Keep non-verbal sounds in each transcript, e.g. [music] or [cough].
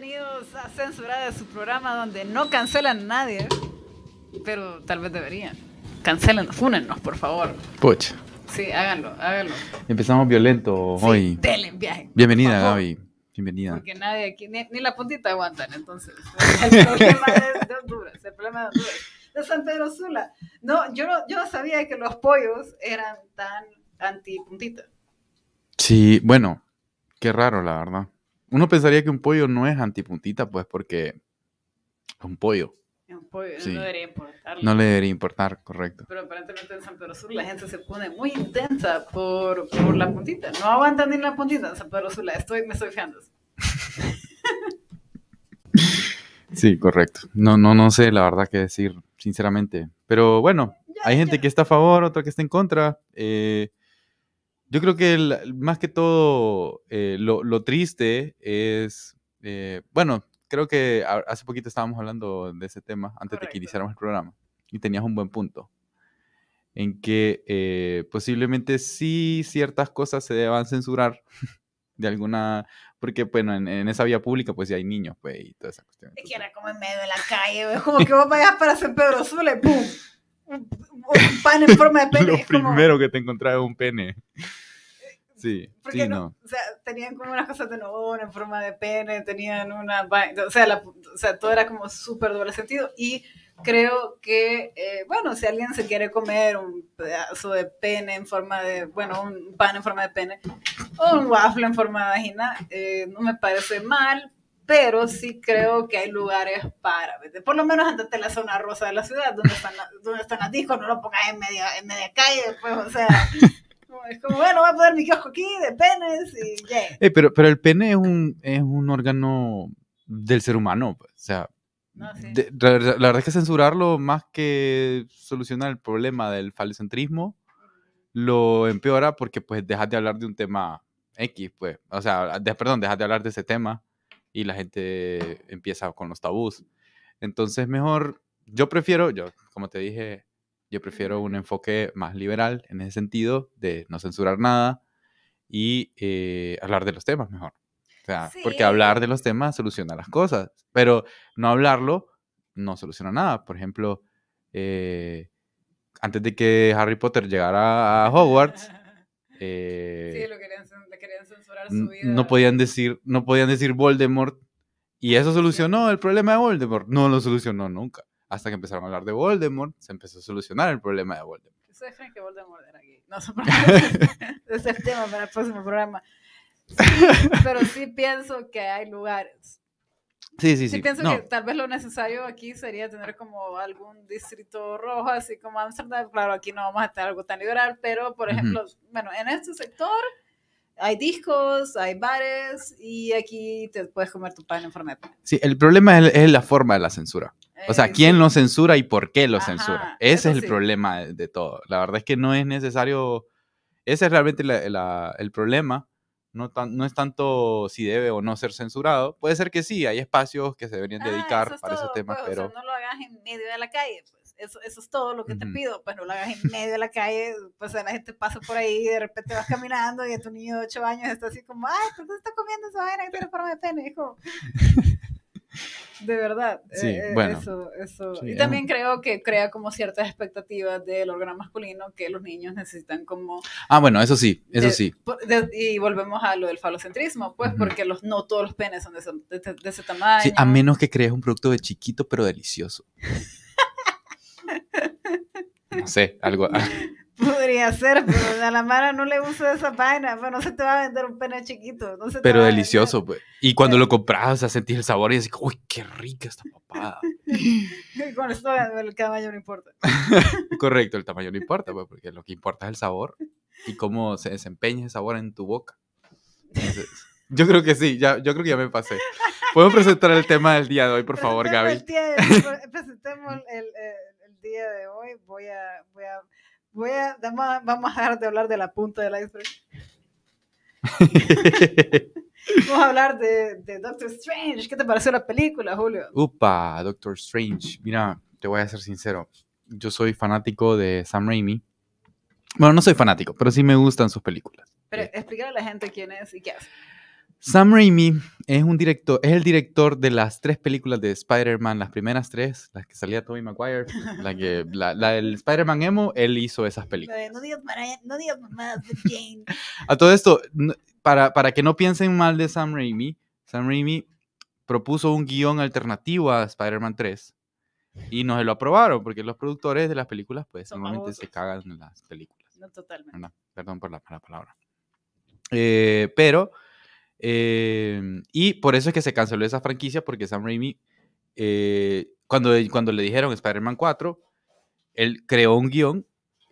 bienvenidos a Censurada, de su programa donde no cancelan a nadie, pero tal vez deberían. Cancelen, fúnennos, por favor. Pucha. Sí, háganlo, háganlo. Empezamos violento Sí, hoy. viaje. Bienvenida, Gaby. Bienvenida. Porque nadie aquí, ni, ni la puntita aguantan, entonces. [laughs] El problema es de Honduras, el problema de Honduras. De San Pedro Sula. No, yo no, yo no sabía que los pollos eran tan anti-puntita. Sí, bueno, qué raro, la verdad. Uno pensaría que un pollo no es antipuntita, pues, porque es un pollo. Un pollo Sí. no debería importarle. No le debería importar, correcto. Pero aparentemente en San Pedro Sula la gente se pone muy intensa por, por la puntita. No aguantan ni la puntita en San Pedro Sula. Estoy, me estoy fiando. Sí, correcto. No, no, no sé la verdad qué decir, sinceramente. Pero bueno, hay gente que está a favor, otra que está en contra. Eh, yo creo que el- más que todo eh, lo, lo triste es, eh, bueno, creo que a- hace poquito estábamos hablando de ese tema antes de Correcto. que iniciáramos el programa y tenías un buen punto en que eh, posiblemente sí ciertas cosas se deban censurar [laughs] de alguna, porque bueno, en, en esa vía pública pues ya hay niños pues y toda esa cuestión. Es que entonces- era como en medio de la calle. Es como que vos vayas para San Pedro Sula y ¡pum! Un, un pan en forma de [laughs] pene. Lo es como- primero que te encontraba es un pene. Sí, Porque sí, no, no. o sea, tenían como unas cosas de novón en forma de pene, tenían una o sea, la- o sea, todo era como súper doble sentido y creo que, eh, bueno, si alguien se quiere comer un pedazo de pene en forma de, bueno, un pan en forma de pene o un waffle en forma de vagina, eh, no me parece mal, pero sí creo que hay lugares para, ¿vete? por lo menos antes de la zona rosa de la ciudad, donde están, la- donde están las discos, no lo pongas en media, en media calle, pues, o sea... [laughs] Es como, bueno, voy a poner mi kiosco aquí de penes y ya. Eh, pero, pero el pene es un, es un órgano del ser humano. pues, O sea, No, sí. de- la, verdad- la verdad es que censurarlo más que solucionar el problema del falocentrismo, lo empeora porque pues dejas de hablar de un tema X, pues. O sea, de- perdón, dejas de hablar de ese tema y la gente empieza con los tabús. Entonces, mejor, yo prefiero, yo, como te dije, yo prefiero un enfoque más liberal en ese sentido, de no censurar nada y eh, hablar de los temas mejor. O sea, porque Sí. hablar de los temas soluciona las cosas, pero no hablarlo no soluciona nada. Por ejemplo, eh, antes de que Harry Potter llegara a Hogwarts, eh, Sí, lo querían, le querían censurar su vida. no podían decir, no podían decir Voldemort y eso solucionó el problema de Voldemort. No lo solucionó nunca. Hasta que empezaron a hablar de Voldemort, se empezó a solucionar el problema de Voldemort. ¿Ustedes creen que Voldemort era gay? No, [laughs] es el tema para el próximo programa. Sí, pero sí pienso que hay lugares. Sí, sí, Sí, sí. pienso No, que tal vez lo necesario aquí sería tener como algún distrito rojo, así como Amsterdam. Claro, aquí no vamos a tener algo tan liberal, pero por ejemplo, bueno, en este sector hay discos, hay bares y aquí te puedes comer tu pan en forma de pan. sí, el problema es, es la forma de la censura. O sea, ¿quién lo censura y por qué lo Ajá, censura? Ese es el sí. problema de, de todo. La verdad es que no es necesario. Ese es realmente la- la- el problema. No, tan- no es tanto si debe o no ser censurado. Puede ser que sí, hay espacios que se deberían Ah, dedicar eso es para todo, ese tema, pues, o pero. sea, no lo hagas en medio de la calle, pues. Eso, eso es todo lo que te Ujú. pido, pues no lo hagas en medio de la calle, pues la gente pasa por ahí y de repente vas caminando y tu niño de 8 años está así como, ay, ¿por qué está comiendo esa vaina que tiene forma de pene? hijo?" De verdad, Sí, eh, eh, bueno. eso, eso. Sí, y también creo que crea como ciertas expectativas del órgano masculino que los niños necesitan como Ah, bueno, eso sí, eso de- sí. de- y volvemos a lo del falocentrismo, pues, porque los, no todos los penes son de ese, de- de ese tamaño. Sí, a menos que crees un producto de chiquito pero delicioso. [laughs] No sé, algo. [laughs] Podría ser, pero a la Mara no le gusta esa vaina, pues no se te va a vender un pene chiquito. No se te Pero delicioso, pues. Y cuando Pero- lo compras, o sea, sentís el sabor y así, uy, qué rica esta papada. [laughs] Con esto el tamaño no importa. [laughs] Correcto, el tamaño no importa, pues, porque lo que importa es el sabor y cómo se desempeña ese sabor en tu boca. Entonces, yo creo que sí, ya, yo creo que ya me pasé. ¿Puedo presentar el tema del día de hoy, por favor, Gaby? el día- presentemos el, el- el día de hoy. Voy a, voy a, voy a, vamos a- dejar de hablar de la punta del iceberg. [laughs] Vamos a hablar de, de Doctor Strange. ¿Qué te pareció la película, Julio? Upa, Doctor Strange. Mira, te voy a ser sincero. Yo soy fanático de Sam Raimi. Bueno, no soy fanático, pero sí me gustan sus películas. Pero Eh, explícale a la gente quién es y qué hace. Sam Raimi es un director, es el director de las tres películas de Spider-Man, las primeras tres, las que salía Tobey Maguire, la que, la, la del Spider-Man emo, él hizo esas películas. No digas, no digas mamadas de Jane. A todo esto, para, para que no piensen mal de Sam Raimi, Sam Raimi propuso un guion alternativo a Spider-Man 3 y no se lo aprobaron porque los productores de las películas pues Son normalmente se cagan en las películas. No, totalmente. Perdón por la mala palabra. Eh, pero, eh, y por eso es que se canceló esa franquicia porque Sam Raimi, eh, cuando, cuando le dijeron Spider-Man 4, él creó un guion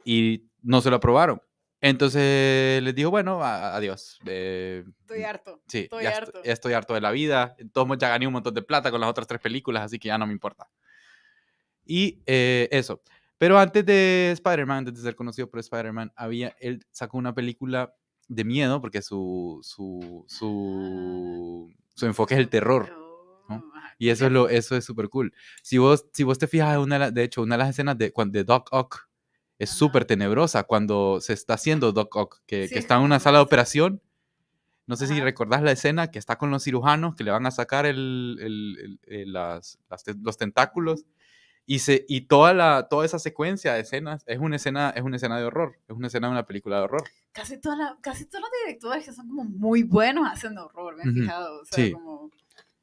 y no se lo aprobaron. Entonces les dijo, bueno, a- adiós. eh, Estoy harto. sí, estoy ya, harto. ya estoy harto de la vida. Todos ya gané un montón de plata con las otras tres películas, así que ya no me importa. Y eh, eso. Pero antes de Spider-Man, antes de ser conocido por Spider-Man, había, él sacó una película de miedo, porque su, su, su, su enfoque es el terror. ¿no? Oh, Y eso es lo, eso es súper cool. Si vos, si vos te fijas, una, de hecho, una de las escenas de, de Doc Ock es súper tenebrosa cuando se está haciendo Doc Ock, que, Sí, que está en una [laughs] sala de operación. No sé si Ajá. recordás la escena que está con los cirujanos que le van a sacar el, el- el- el- las, las los tentáculos. Y, se, y toda, la, toda esa secuencia de escenas es una escena, es una escena de horror. Es una escena de una película de horror. Casi, toda la- casi todos los directores que son como muy buenos haciendo horror, me he Ujú, fijado. O sea, sí. como,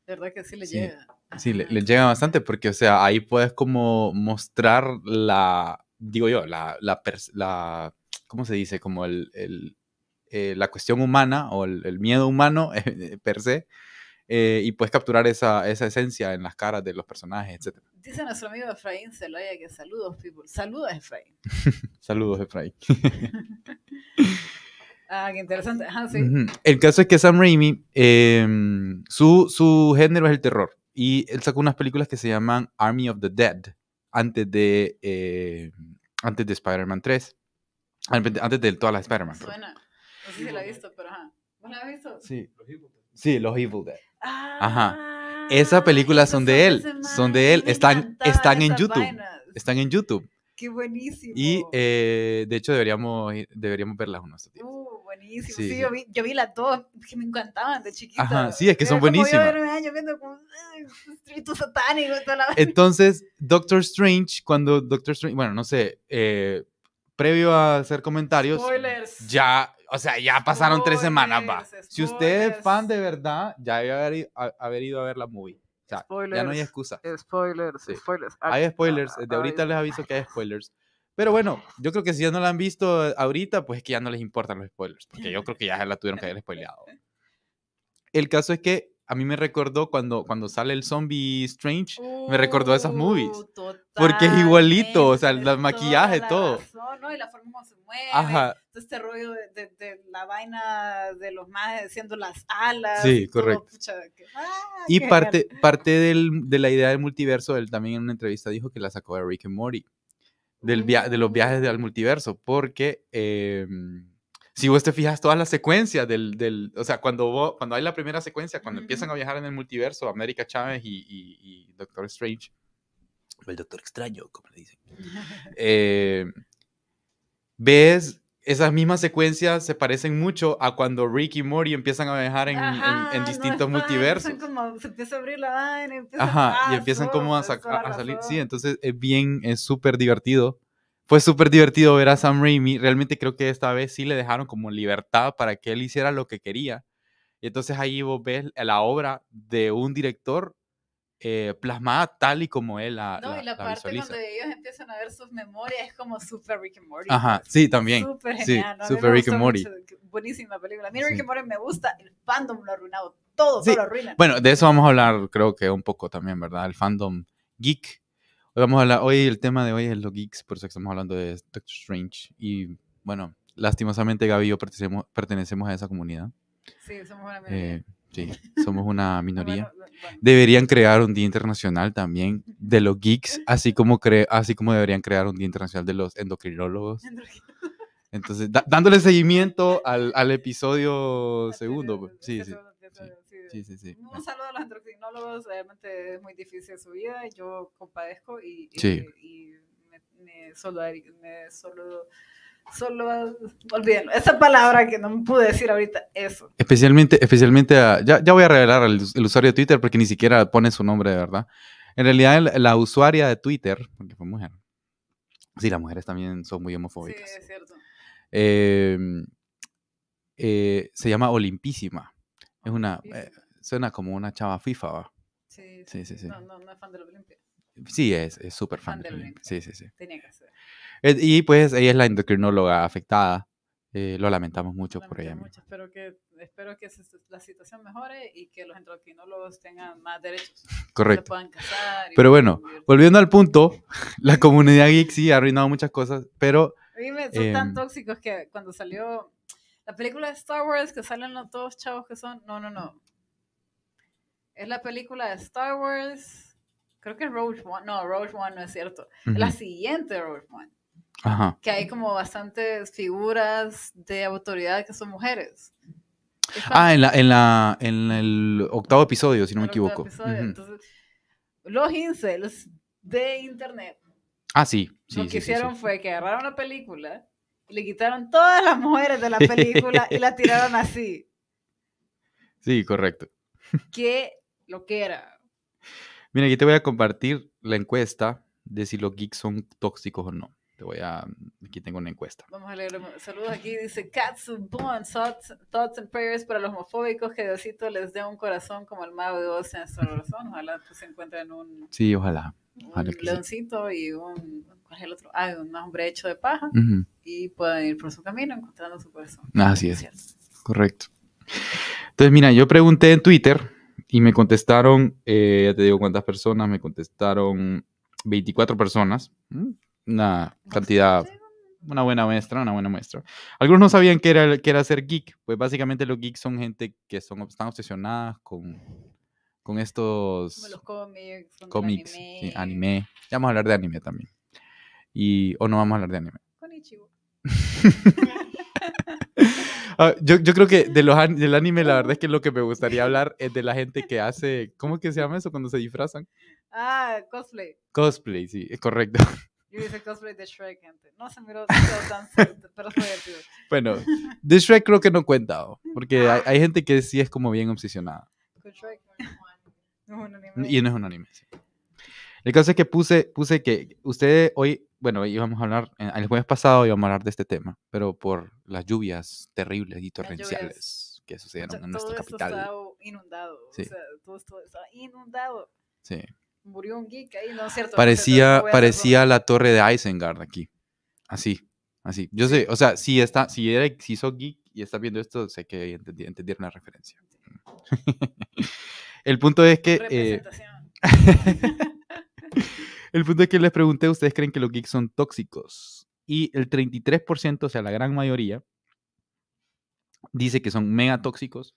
de verdad que sí le Sí, llega. Sí, le, le llega bastante porque, o sea, ahí puedes como mostrar la, digo yo, la, la, la ¿cómo se dice? Como el, el, eh, la cuestión humana o el, el miedo humano [laughs] eh, per se, eh, y puedes capturar esa, esa esencia en las caras de los personajes, etc. Dice nuestro amigo Efraín Zelaya que saludos, people. Saludos, Efraín. [laughs] Saludos, Efraín. [laughs] Ah, qué interesante. Ajá, sí. El caso es que Sam Raimi, em, su, su género es el terror. Y él sacó unas películas que se llaman Army of the Dead antes de, eh, antes de Spider-Man 3. Antes de- antes de todas las Spider-Man. perdón. Suena. No sé si la he visto, pero ajá. ¿Vos la has visto? Sí. Sí, los Evil Dead. Ah, Esas películas son de él, son de él, están- están en YouTube. Están en YouTube. Qué buenísimo. Y eh, de hecho deberíamos, deberíamos verlas unos días. Uh, buenísimo. Sí, Sí, sí. Yo, vi, yo vi las dos que me encantaban de chiquita. Ajá, sí, es que son buenísimas. [laughs] Entonces, Doctor Strange, cuando Doctor Strange, bueno, no sé, eh, previo a hacer comentarios, Spoilers. ya, o sea, ya pasaron tres semanas, va. Spoilers, Si usted es spoilers. fan de verdad, ya debe haber, haber ido a ver la movie. O sea, ya no hay Spoilers. excusa. Spoilers, Sí. spoilers. Hay spoilers, de ahorita les aviso que hay spoilers. Pero bueno, yo creo que si ya no la han visto eh, ahorita, pues es que ya no les importan los spoilers, porque yo creo que ya la tuvieron que haber spoileado. El caso es que a mí me recordó cuando, cuando sale el zombie Strange, me recordó a esas movies. Uh, Porque es igualito, o sea, el maquillaje, la todo. razón, ¿no? Y la forma como se mueve. Ajá, todo este rollo de, de- de la vaina de los más haciendo las alas. Sí, y todo, correcto. pucha, que- ah, y parte, parte del- de la idea del multiverso, él también en una entrevista dijo que la sacó de Rick and Morty, del via- de los viajes del multiverso, porque eh, si vos te fijas todas las secuencias del, del o sea, cuando, vos- cuando hay la primera secuencia, cuando empiezan a viajar en el multiverso, América Chávez y, y- y Doctor Strange, o el Doctor Extraño, como le dicen, [laughs] eh, ves esas mismas secuencias se parecen mucho a cuando Rick y Morty empiezan a viajar en, en- en Ajá, no, distintos fun, multiversos. empiezan como- se empieza a abrir la vaina. Ajá, y ah, empiezan so, como a, a- a salir. Sí, entonces es bien, es súper divertido. Fue súper divertido ver a Sam Raimi. Realmente creo que esta vez sí le dejaron como libertad para que él hiciera lo que quería. Y entonces ahí vos ves la obra de un director eh, plasmada tal y como él la, No, la- y la, la parte visualiza. cuando ellos empiezan a ver sus memorias es como super Rick and Morty. Ajá, pues. sí, también. Súper Sí, genial. súper me Rick and Morty. mucho, Buenísima película. A mí Rick Sí. and Morty me gusta. El fandom lo ha arruinado. Todo, Sí, todo lo arruina. Bueno, de eso vamos a hablar, creo que un poco también, ¿verdad? El fandom geek. Hoy vamos a hablar, hoy el tema de hoy es los geeks, por eso estamos hablando de Doctor Strange. Y bueno, lastimosamente Gaby y yo pertenecemos, pertenecemos a esa comunidad. Sí, somos una minoría. Eh, sí, somos una [laughs] minoría. Bueno, bueno. Deberían crear un día internacional también de los geeks, [laughs] así como, cre así como deberían crear un día internacional de los endocrinólogos. Entonces, da- dándole seguimiento al, al episodio [laughs] segundo. pues. Sí, sí. Sí, sí, sí. Un saludo a los endocrinólogos, realmente es muy difícil su vida, yo compadezco y, Sí. me, me, solidari- me solo- Solo, olvídenlo. Esa palabra que no me pude decir ahorita, eso. Especialmente, especialmente a- ya, ya voy a revelar el, el usuario de Twitter porque ni siquiera pone su nombre de verdad. En realidad, el- la usuaria de Twitter, porque fue mujer. Sí, las mujeres también son muy Sí, homofóbicas. es cierto. Eh, eh, se llama Olimpísima. Es una, eh. Suena como una chava FIFA, ¿va? Sí, sí, sí, sí. No, no, no es fan de la Olimpia. Sí, es es súper fan Fan de del Olimpia. Sí, sí, sí. Tenía que ser. Eh, Y pues ella es la endocrinóloga afectada. Eh, lo lamentamos mucho por Lamento ella. mucho. Espero que, espero que se- la situación mejore y que los endocrinólogos tengan más derechos. Correcto. puedan casar. Pero bueno, vivir. volviendo al punto, [laughs] la comunidad geek sí ha arruinado muchas cosas, pero Dime, son tan Em, tóxicos que cuando salió la película de Star Wars, que salen los dos chavos que son. No, no, no. Es la película de Star Wars. Creo que es Rogue One. No, Rogue One no es cierto. La siguiente Rogue One. ajá. Que hay como bastantes figuras de autoridad que son mujeres. Es Ah, en la, en la, en el octavo episodio, si no me equivoco. episodio. Ujú. Entonces, los incels de internet Ah, sí, sí, lo que sí, sí. hicieron fue que agarraron la película y le quitaron todas las mujeres de la [laughs] película y la tiraron así. Sí, correcto. ¿Qué lo que era? Mira, aquí te voy a compartir la encuesta de si los geeks son tóxicos o no. Te voy a, aquí tengo una encuesta. Vamos a leer. Saludos aquí. Dice Katsu Bon, thoughts, thoughts and prayers para los homofóbicos. Que Diosito les dé un corazón como el mago de Oz en nuestro corazón. Ojalá pues, se encuentren un, Sí, ojalá. un sí. leoncito y un. ¿Cuál es el otro? Ah, un hombre hecho de paja. Y puedan ir por su camino encontrando su corazón. Así es. Cierto. Correcto. Entonces, mira, yo pregunté en Twitter y me contestaron, eh, ya te digo cuántas personas, me contestaron 24 personas. Una cantidad, una buena muestra, una buena muestra. Algunos no sabían qué era, qué era ser geek. Pues básicamente los geeks son gente que son, están obsesionadas con, con estos Como los cómics, cómics, anime. sí, anime. Ya vamos a hablar de anime también. Y, o no vamos a hablar de anime. Con [laughs] Ah, yo, yo creo que de los, del anime, la verdad es que lo que me gustaría hablar es de la gente que hace, ¿cómo que se llama eso cuando se disfrazan? Ah, cosplay. Cosplay, sí, es correcto. Yo hice cosplay de Shrek, gente. No se miró tan pero fue divertido. Bueno, de Shrek creo que no cuenta, porque hay, hay gente que sí es como bien obsesionada. Con Shrek. No es un anime. Y no es un anime, sí. El caso es que puse, puse que ustedes hoy, bueno, íbamos a hablar, eh, el jueves pasado íbamos a hablar de este tema, pero por las lluvias terribles y torrenciales que O sucedieron sea, en nuestra todo capital. estaba inundado. Sí. O sea, todo estaba inundado. Sí. Murió un geek ahí, no es cierto. no Parecía, parecía la torre de Isengard aquí. Así, así. Yo sé, o sea, si, está, si, era, si sos geek y estás viendo esto, sé que entendi- entendieron la referencia. [laughs] el punto es que... eh, Representación. [laughs] [laughs] el punto es que les pregunté, ¿ustedes creen que los geeks son tóxicos? Y el 33%, o sea, la gran mayoría, dice que son mega tóxicos.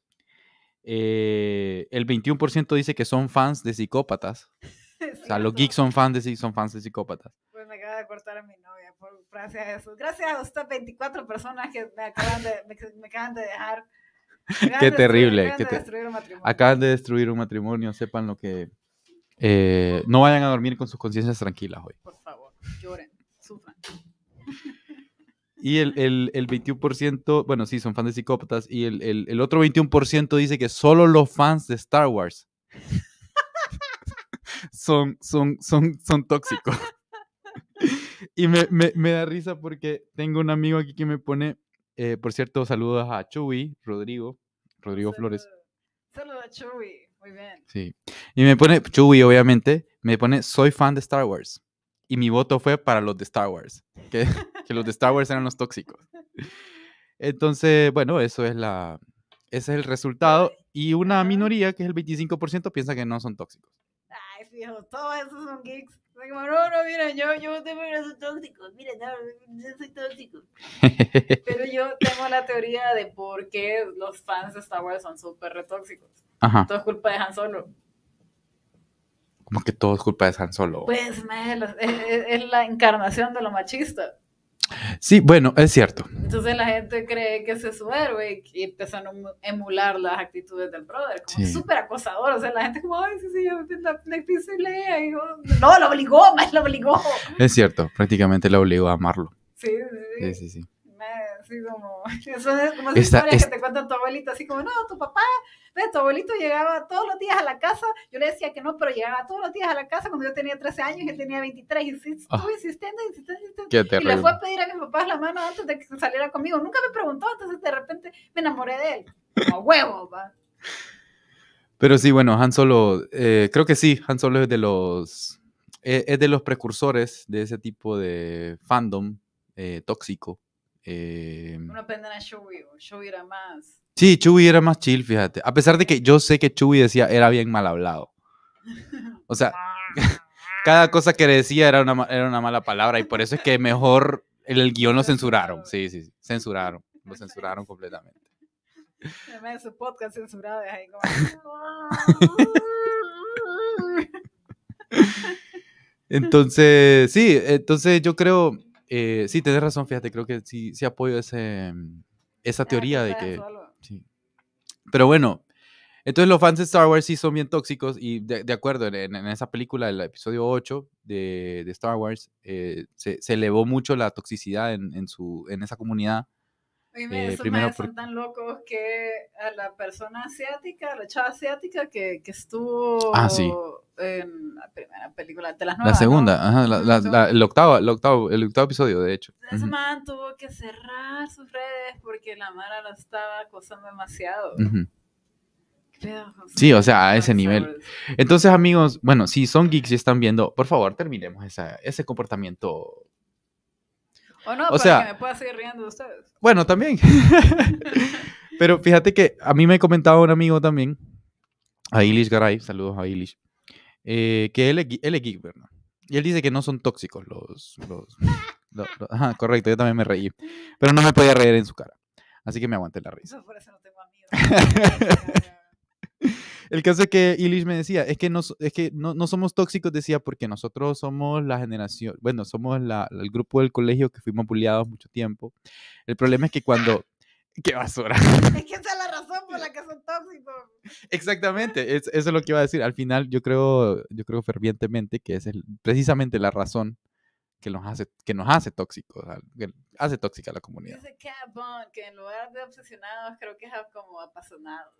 Eh, el 21% dice que son fans de psicópatas. [laughs] O sea, los geeks son fans de, son fans de psicópatas. Pues me acaba de cortar a mi novia por, gracias a eso. Gracias a usted, 24 personas que me acaban de, me, me acaban de dejar. [laughs] Acaban Qué de terrible, te- destruir un matrimonio. Acaban de destruir un matrimonio, sepan lo que... eh, no vayan a dormir con sus conciencias tranquilas hoy. Por favor, lloren, sufran. Y el, el, el 21%, bueno, sí, son fans de psicópatas. Y el, el, el otro 21% dice que solo los fans de Star Wars [laughs] son, son, son, son tóxicos. y me, me, me da risa porque tengo un amigo aquí que me pone, eh, por cierto, saludos a Chuy, Rodrigo, Rodrigo Flores. A Chuy, muy bien. Sí. Y me pone, Chuy, obviamente, me pone, soy fan de Star Wars. Y mi voto fue para los de Star Wars. Que, [laughs] que los de Star Wars eran los tóxicos. Entonces, bueno, eso es la, ese es el resultado. Y una minoría, que es el 25%, piensa que no son tóxicos. Ay, fijo, todos esos son geeks. Como, no, no, miren, yo, yo tengo que son tóxicos. Miren, no, yo soy tóxico. [laughs] Pero yo tengo la teoría de por qué los fans de Star Wars son súper retóxicos. Ajá. Todo es culpa de Han Solo. Como que todo es culpa de Han Solo. Pues, man, es, es- es la encarnación de lo machista. Sí, bueno, es cierto. Entonces la gente cree que ese es su héroe y empiezan a emu- emular las actitudes del brother. Como Sí. súper acosador. O sea, la gente como, ay, sí, sí, yo la, la y lea. Y yo, no, lo obligó, [laughs] más lo obligó. Es cierto. Prácticamente le obligó a amarlo. Sí, sí, Sí, sí. sí, sí. Así como, [laughs] eso es como esa Esta- historia es- que te cuenta tu abuelita, así como, no, tu papá, ve, tu abuelito llegaba todos los días a la casa, yo le decía que no, pero llegaba todos los días a la casa cuando yo tenía 13 años y él tenía 23, y sí, estuve Ah. insistiendo, insistiendo, insistiendo, y le fue a pedir a mis papás la mano antes de que saliera conmigo, nunca me preguntó, entonces de repente me enamoré de él, como huevo, va. Pero sí, bueno, Han Solo, eh, creo que sí, Han Solo es de los, eh, es de los precursores de ese tipo de fandom eh, tóxico. Eh, Uno aprende a Chewie, era más, sí, Chewie era más chill, fíjate. A pesar de que yo sé que Chewie decía era bien mal hablado. O sea, [laughs] cada cosa que decía era una, era una mala palabra y por eso es que mejor el, el guion lo censuraron. Sí, sí, sí, censuraron, lo censuraron completamente. además de su podcast censurado, es ahí como... [laughs] Entonces, sí, entonces yo creo, eh, sí, tienes razón, fíjate, creo que sí, sí apoyo ese, mm, esa teoría de que... Sí. Pero bueno, entonces los fans de Star Wars sí son bien tóxicos y de, de acuerdo, en, en esa película, el episodio 8 de, de Star Wars, eh, se, se elevó mucho la toxicidad en, en, su, en esa comunidad. Oíme, Eh, esos primero maes por- son tan locos que a la persona asiática, a la chava asiática que, que estuvo Ah, sí. en la primera película de las La nuevas, segunda, ¿no? ajá, la- la- segunda. la- el, octavo, el, octavo, el octavo episodio, de hecho. Ese man tuvo que cerrar sus redes porque la Mara la estaba acosando demasiado. ujú. ¿Qué pedo con Sí, o sea, a ese nivel. Entonces, amigos, bueno, si son geeks y están viendo, por favor, terminemos esa, ese comportamiento. O no, o para sea- que me pueda seguir riendo de ustedes. Bueno, también. [laughs] Pero fíjate que a mí me comentaba un amigo también, a Ilish Garay, saludos a Ilish, eh, que él es, gui- él es geek, ¿verdad? Y él dice que no son tóxicos los... los, lo- lo- ajá, correcto, yo también me reí. Pero no me podía reír en su cara. Así que me aguanté la risa. Eso por eso no tengo amigos. [laughs] [laughs] El caso es que Ilish me decía, es que, no, es que no, no somos tóxicos, decía, porque nosotros somos la generación, bueno, somos la- el grupo del colegio que fuimos bulliados mucho tiempo. El problema es que cuando... [laughs] ¡Qué basura! es que esa es la razón por la que son tóxicos. Exactamente, es- eso es lo que iba a decir. Al final yo creo, yo creo fervientemente que es el- precisamente la razón que nos hace, que nos hace tóxicos, hace tóxica la comunidad. Dice Cat Bond que en lugar de obsesionados creo que es como apasionados.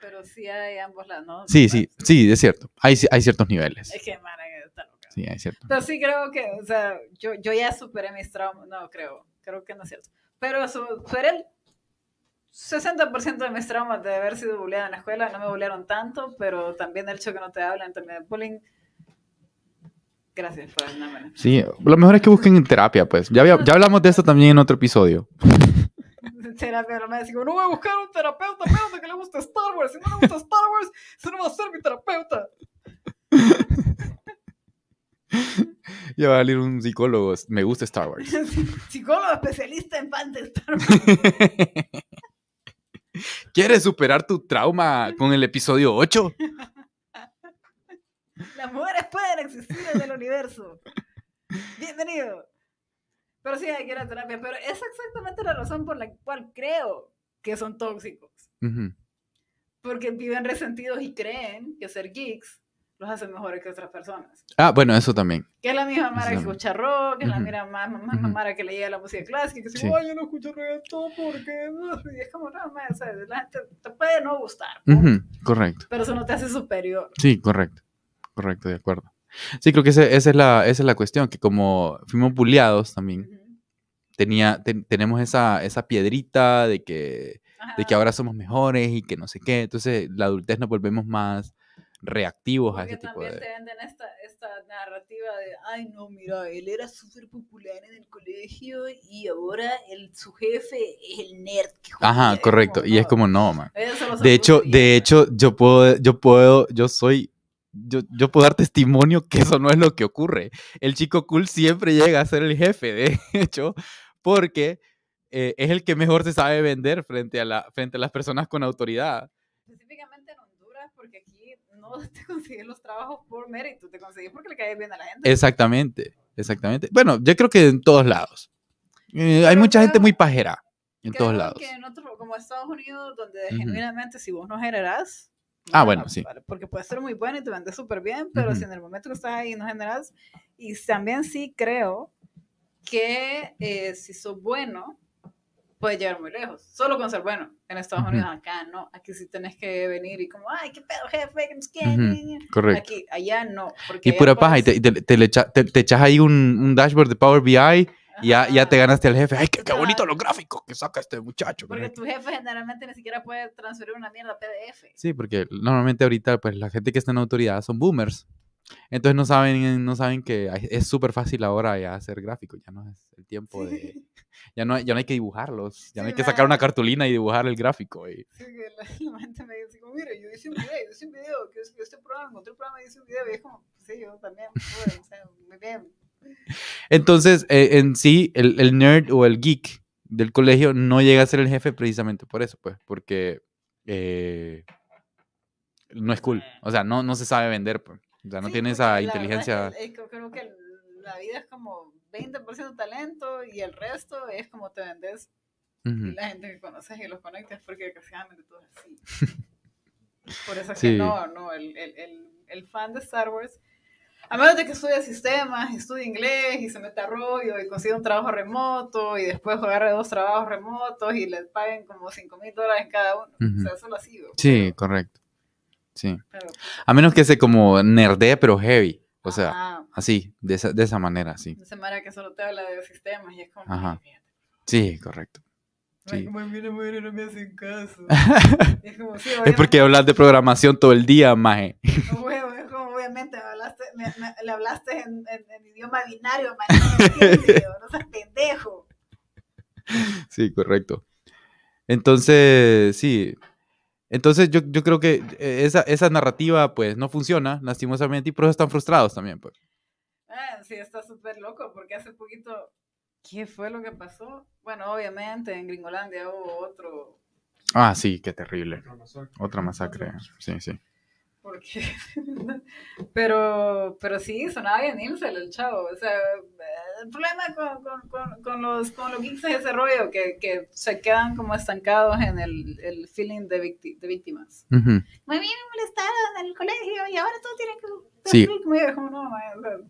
Pero sí hay ambos lados, ¿no? Sí, sí, sí, es cierto. Hay, hay ciertos niveles. Es que Mara está loca. Sí, hay ciertos. Pero sí creo que, o sea, yo, yo ya superé mis traumas. No, creo. Creo que no es cierto. Pero su- superé el 60% de mis traumas de haber sido bulleada en la escuela. No me bullearon tanto, pero también el hecho que no te hablan también de bullying. Gracias por ayudarme. Sí, lo mejor es que busquen en terapia, pues. Ya, había- ya hablamos de esto también en otro episodio. [laughs] terapia, no me digo, no voy a buscar un terapeuta, menos que le guste Star Wars. Si no le gusta Star Wars, ese no va a ser mi terapeuta. [laughs] Ya va a salir un psicólogo. Me gusta Star Wars. [laughs] Psicólogo especialista en fans de Star Wars. ¿Quieres superar tu trauma con el episodio 8? Las mujeres pueden existir en el universo. Bienvenido. Pero sí, hay que ir a terapia. Pero es exactamente la razón por la cual creo que son tóxicos. Ujú. Porque viven resentidos y creen que ser geeks los hace mejores que otras personas. Ah, bueno, eso también. Que es la misma Mara que escucha rock, que es la Ujú. misma más, más, Ujú. Mara que le llega la música clásica, que dice, Sí. ay, yo no escucho reggaetón porque... no", Y es como, no, ma, o sea, la gente te puede no gustar, punto. Ujú, Correcto. pero eso no te hace superior. Sí, correcto. Correcto, de acuerdo. Sí, creo que ese- esa, es la, esa es la cuestión, que como fuimos bulleados también, tenía, ten- tenemos esa, esa piedrita de que, de que ahora somos mejores y que no sé qué. Entonces, la adultez nos volvemos más reactivos a Porque ese tipo también de... te venden esta, esta narrativa de, ay no, mira, él era súper popular en el colegio y ahora el, su jefe es el nerd. Que jodía". Ajá, Es correcto. como, Y es no, como, no, man. De hecho, de hecho, yo puedo, yo puedo, yo soy, yo, yo puedo dar testimonio que eso no es lo que ocurre. El chico cool siempre llega a ser el jefe, de [laughs] hecho, porque eh, es el que mejor se sabe vender frente a, la, frente a las personas con autoridad. Específicamente en Honduras, porque aquí no [laughs] te consigues los trabajos por mérito, te consigues porque le caes bien a la gente. Exactamente, exactamente. Bueno, yo creo que en todos lados. Eh, hay mucha gente muy pajera en todos lados. que en otro, como Estados Unidos, donde Ujú. genuinamente si vos no generas, Ah, no, bueno, sí. Porque puede ser muy bueno y te vendes súper bien, pero si Ujú. en el momento que estás ahí no generas, y también sí creo que eh, si sos bueno, puedes llegar muy lejos. Solo con ser bueno. En Estados Ujú. Unidos, acá no. Aquí sí tenés que venir y como, ay, qué pedo, jefe, qué, ña, ña". Correcto. Aquí, allá no. Porque Y pura paja, y te, puedes- y te, te le echa- te- te echas ahí un, un dashboard de Power BI y ya, ya te ganaste al jefe. ¡Ay, qué, qué bonito los gráficos que saca este muchacho! Porque sé qué". tu jefe generalmente ni siquiera puede transferir una mierda a PDF. Sí, porque normalmente ahorita pues la gente que está en autoridad son boomers. Entonces no saben, no saben que es súper fácil ahora ya hacer gráficos, ya no es el tiempo de... Ya no, ya no hay que dibujarlos, ya no hay que sacar una cartulina y dibujar el gráfico. y- Sí, que la, [laughs] la gente me dice, como, mira, yo hice un video, yo hice un video, que yo este programa, encontré un programa y hice un video, y es como, sí, yo también, pude, o sea, muy bien. Entonces, eh, en sí, el, el nerd o el geek del colegio no llega a ser el jefe precisamente por eso, pues, porque eh, no es cool. O sea, no, no se sabe vender, pues. O sea, no Sí, tiene esa es inteligencia. que, eh, creo- que la vida es como 20% talento y el resto es como te vendes y Ujú. la gente que conoces y los conectas porque desgraciadamente todo es así. [laughs] Por eso es Sí. que no, no, el, el, el, el fan de Star Wars, a menos de que estudie sistemas, estudie inglés y se meta a rollo y consiga un trabajo remoto y después agarre dos trabajos remotos y les paguen como 5 mil dólares cada uno. O sea, eso lo ha sido. Sí, correcto. Sí. pero- A menos que se como nerdee, pero heavy. O sea, Ajá. así, de esa, de esa manera, sí. Esa Mara que solo te habla de sistemas y es como, Ajá. Sí, correcto. Ay, Sí. como, mira, mira, no me hacen caso. [laughs] es como, sí, Es porque hablas de programación todo el día, maje. Huevo, es como, obviamente, me hablaste, me- me- le hablaste en, en- en idioma binario, man, [laughs] no seas pendejo. Sí, correcto. Entonces, sí. Entonces yo, yo creo que eh, esa, esa narrativa pues no funciona, lastimosamente, y por eso están frustrados también, pues. Ah, sí, está súper loco, porque hace poquito, ¿qué fue lo que pasó? Bueno, obviamente, en Gringolandia hubo otro, Ah, sí, qué terrible. Otra masacre. Sí, sí. Porque, [laughs] pero, pero sí, sonaba bien Incel el chavo, o sea, el problema con, con, con, con los, con los geeks es ese rollo, que, que se quedan como estancados en el, el feeling de, victi- de víctimas. Ujú. Me vienen molestaron en el colegio y ahora todo tiene que Sí.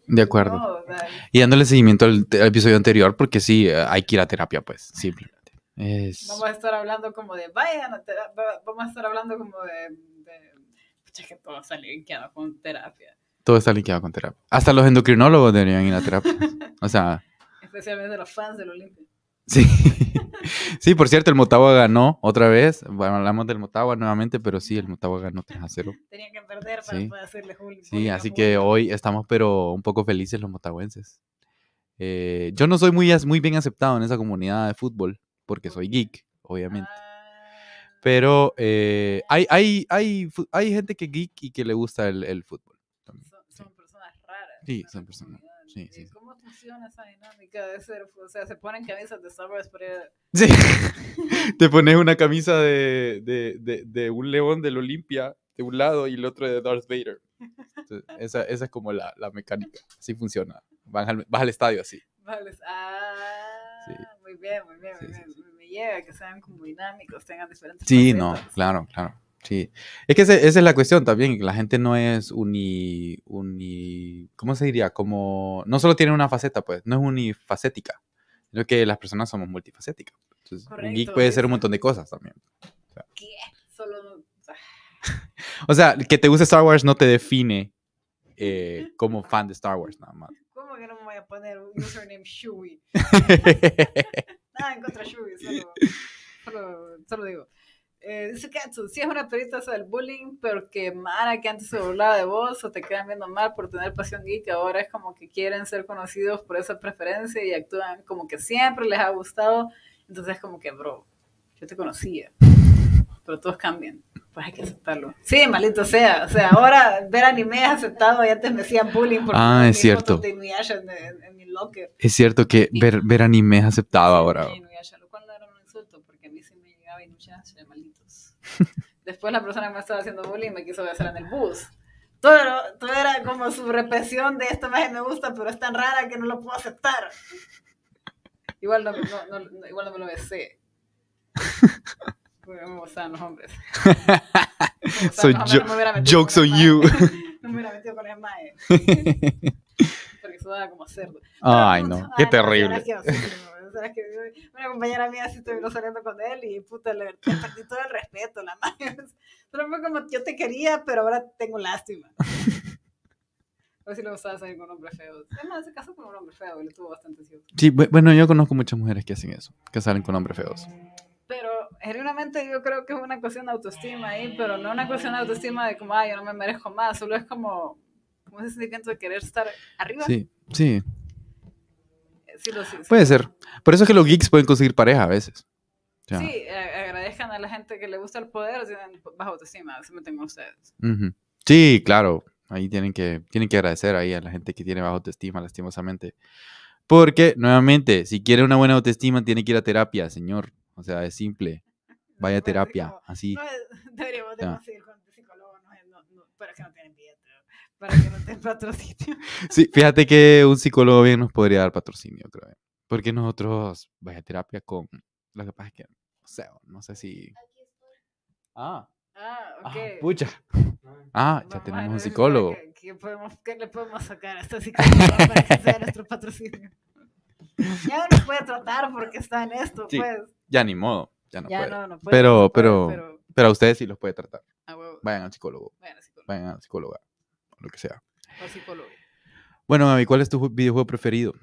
De acuerdo. Y dándole seguimiento al, al episodio anterior, porque sí, eh, hay que ir a terapia, pues, simplemente. Es... vamos a estar hablando como de, vayan a terapia, vamos a estar hablando como de, de pucha, que todo está linkeado con terapia. Todo está linkeado con terapia. Hasta los endocrinólogos deberían ir a terapia. [laughs] O sea, Especialmente los fans del Olimpia. sí. [laughs] Sí, por cierto, el Motagua ganó otra vez. Bueno, hablamos del Motagua nuevamente, pero sí, el Motagua ganó 3 a 0. Tenían que perder para Sí. poder hacerle bullying. Sí, así que Julio. hoy estamos pero un poco felices los motagüenses. Eh, yo no soy muy, muy bien aceptado en esa comunidad de fútbol, porque soy geek, obviamente. Ah, Pero eh, hay, hay, hay, hay gente que geek y que le gusta el, el fútbol. también. son, son personas raras. Sí, son personas, sí, ¿Y sí. ¿Cómo funciona esa dinámica de ser? O sea, se ponen camisas de Star Wars a- Sí. [laughs] Te pones una camisa de, de, de, de un león del Olimpia de un lado y el otro de Darth Vader. Entonces, esa, esa es como la, la mecánica. Así funciona. Vas al, vas al estadio así. Vale, ah, Sí. muy bien, muy bien, muy bien. Llega que sean como dinámicos, tengan diferentes Sí, no, facetas. claro, claro. Sí. Es que ese- esa es la cuestión también, que la gente no es uni, uni, ¿cómo se diría? Como, no solo tiene una faceta, pues, no es unifacética, sino que las personas somos multifacéticas. Entonces, un geek Correcto, puede ser un montón de cosas también. ¿Qué? Solo. ah, [laughs] O sea, que te guste Star Wars no te define eh, como fan de Star Wars, nada más. [laughs] ¿Cómo que no me voy a poner un username Shui? [laughs] Nada [laughs] en contra de Shui, solo, solo, solo digo. Eh, dice Katsu, sí es una perita eso del bullying, pero que Mara que antes se burlaba de vos o te quedan viendo mal por tener pasión geek, ahora es como que quieren ser conocidos por esa preferencia y actúan como que siempre les ha gustado. Entonces es como que, bro, yo te conocía, pero todos cambian. Pues hay que aceptarlo. Sí, maldito sea. O sea, ahora ver anime es aceptado y antes me hacían bullying por Ah, es cierto. de Inuyasha en, en- en mi locker. Es cierto que ver, ver anime es aceptado ahora. Sí, Inuyasha, lo cual no era un insulto porque a mí sí me llegaba Inuyasha, malditos. [laughs] Después la persona que me estaba haciendo bullying me quiso besar en el bus. Todo, todo era como su represión de esta vez me gusta, pero es tan rara que no lo puedo aceptar. [laughs] Igual no, no- no- igual no me lo besé. [laughs] Me gustaban los hombres. [laughs] Gustaban So los hombres, no jokes on you. [laughs] [laughs] No me hubiera metido con el mae. Porque sudaba como cerdo. Ay, no, qué ay, terrible. una compañera mía sí estuvo saliendo con él y puta, le, le perdí todo el respeto, la madre. Solo fue como, yo te quería, pero ahora tengo lástima. A ver si le gustaba salir con hombres feos. Además, se casó con un hombre feo y le tuvo bastante ciús. Sí, bu- bueno, yo conozco muchas mujeres que hacen eso, que salen con hombres feos. Pero genuinamente yo creo que es una cuestión de autoestima ahí, pero no una cuestión de autoestima de como, ay, yo no me merezco más, solo es como, como ese sentimiento de querer estar arriba. Sí, sí, Sí, lo- sí, sí. puede ser. Por eso es que los geeks pueden conseguir pareja a veces. Sí, a- agradezcan a la gente que le gusta el poder, tienen baja autoestima, se meten con ustedes. Sí, claro. Ahí tienen que, tienen que agradecer ahí a la gente que tiene baja autoestima, lastimosamente. Porque, nuevamente, si quiere una buena autoestima, tiene que ir a terapia, señor. O sea, es simple. Vaya terapia, como, así. No, [laughs] deberíamos de Ya. conseguir con el psicólogo, no, no, para que no tienen billete, para que no tengan [laughs] patrocinio. Sí, fíjate que un psicólogo bien nos podría dar patrocinio, creo. Porque nosotros, vaya a terapia con... Lo que pasa es que, no sé, no sé si... Ah, Ah, ok. ah, pucha. Ah, ya Vamos a tenemos un psicólogo. ¿Qué, qué podemos, ¿Qué le podemos sacar a este psicólogo [laughs] para que sea nuestro patrocinio? Ya no nos puede tratar porque está en esto, Sí, pues. Ya ni modo, ya no ya puede. no, no puede. Pero- no puede, pero- pero Pero a ustedes sí los puede tratar. Vayan al psicólogo, Bueno, psicólogo. vayan a la psicóloga, lo que sea. O psicólogo. Bueno, Gaby, ¿cuál es tu ju- videojuego preferido?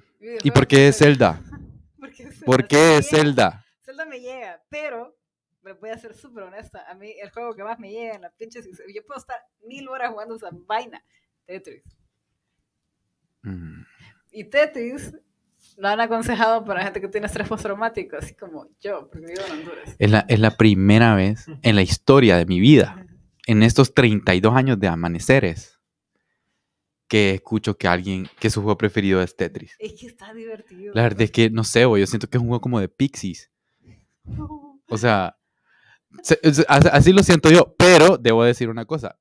¿Y por qué es. Zelda? [laughs] ¿Por qué es ¿Por Zelda? qué es. Zelda? Zelda me llega, pero me voy a ser súper honesta. A mí, el juego que más me llega en la pinche. Yo puedo estar mil horas jugando esa vaina. Tetris. Mm, Y Tetris lo han aconsejado para gente que tiene estrés postraumático, así como yo, porque vivo en Honduras. Es la, es la primera vez en la historia de mi vida, en estos 32 años de amaneceres, que escucho que alguien, que su juego preferido es Tetris. Es que está divertido. La verdad es que, no sé, yo siento que es un juego como de Pixies. [laughs] O sea, así lo siento yo, pero debo decir una cosa.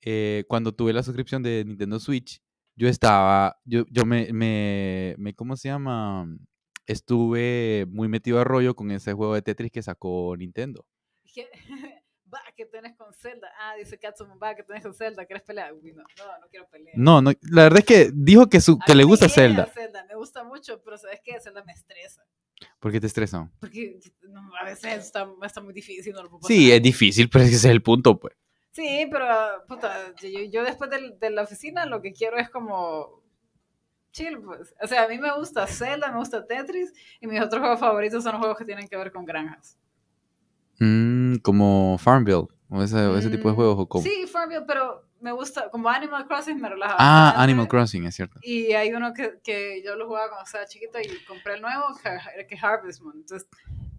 Eh, cuando tuve la suscripción de Nintendo Switch, yo estaba, yo, yo me, me, me, ¿cómo se llama? Estuve muy metido a rollo con ese juego de Tetris que sacó Nintendo. Que- [laughs] Va, que tenés con Zelda. Ah, dice Katsumo, va, que tenés con Zelda. ¿Quieres pelear? Uy, no, no, no quiero pelear. No, no, la verdad es que dijo que, su, que le gusta llega Zelda. Me gusta mucho, pero ¿sabes qué? Zelda me estresa. ¿Por qué te estresa? Porque no, a veces está, está muy difícil. No lo puedo Sí, es difícil, pero es que ese es el punto, pues. Sí, pero, puta, yo, yo después de la oficina lo que quiero es como chill, pues. O sea, a mí me gusta Zelda, me gusta Tetris, y mis otros juegos favoritos son los juegos que tienen que ver con granjas. Mm, como Farmville, o ese, tipo de Mm, juegos. O como... Sí, Farmville, pero me gusta, como Animal Crossing me relaja Ah. Animal Crossing, es cierto. Y hay uno que, que yo lo jugaba cuando estaba chiquita y compré el nuevo, que que es Harvest Moon. Entonces,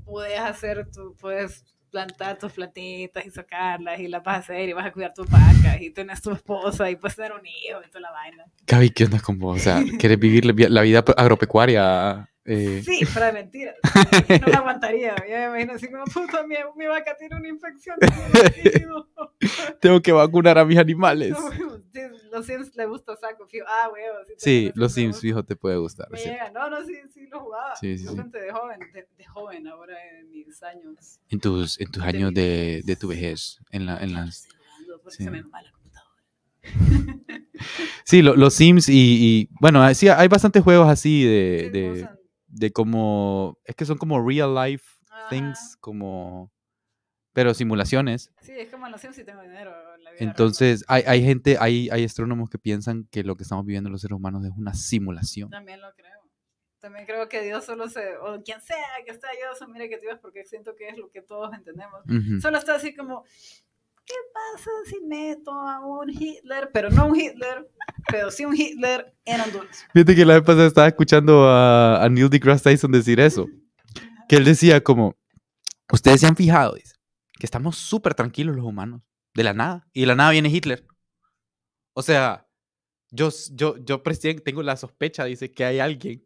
puedes hacer, tu, puedes plantar tus plantitas y sacarlas y las vas a hacer y vas a cuidar tus vacas y tienes tu esposa y puedes tener un hijo y toda la vaina. Gaby, ¿qué onda con vos? O sea, ¿quieres vivir la vi- la vida agropecuaria? Eh, Sí, fuera de mentiras. [laughs] No me aguantaría. Ya me imagino así como, puta, mi, mi vaca tiene una infección. tío". [laughs] Tengo que vacunar a mis [laughs] animales. No, los Sims le gusta saco, fijo. Ah, huevo. Sí, los Sims, fijo, te puede gustar. Me llega. No, no, sí, sí lo jugaba. Sí, sí, de joven, de, de joven, ahora en mis años. En tus, en tus De años de, de tu vejez. En, la, en las... Porque sí. se me va la computadora. [laughs] Sí, lo- los Sims y, y, Bueno, sí, hay bastantes juegos así de... De, de como... Es que son como real life things, como... Pero simulaciones. Sí, es como en los Sims si tengo dinero. en la vida. Entonces, hay, hay gente, hay, hay astrónomos que piensan que lo que estamos viviendo los seres humanos es una simulación. También lo creo. También creo que Dios solo se, o quien sea que está Dios, mire que Dios, porque siento que es lo que todos entendemos. Ujú. Solo está así como, ¿qué pasa si meto a un Hitler? Pero no un Hitler, pero sí un Hitler en Honduras. Fíjate que la vez pasada estaba escuchando a, a Neil deGrasse Tyson decir eso. Que él decía como, ustedes se han fijado, dice, que estamos súper tranquilos los humanos, de la nada. Y de la nada viene Hitler. O sea, yo, yo, yo tengo la sospecha, dice, que hay alguien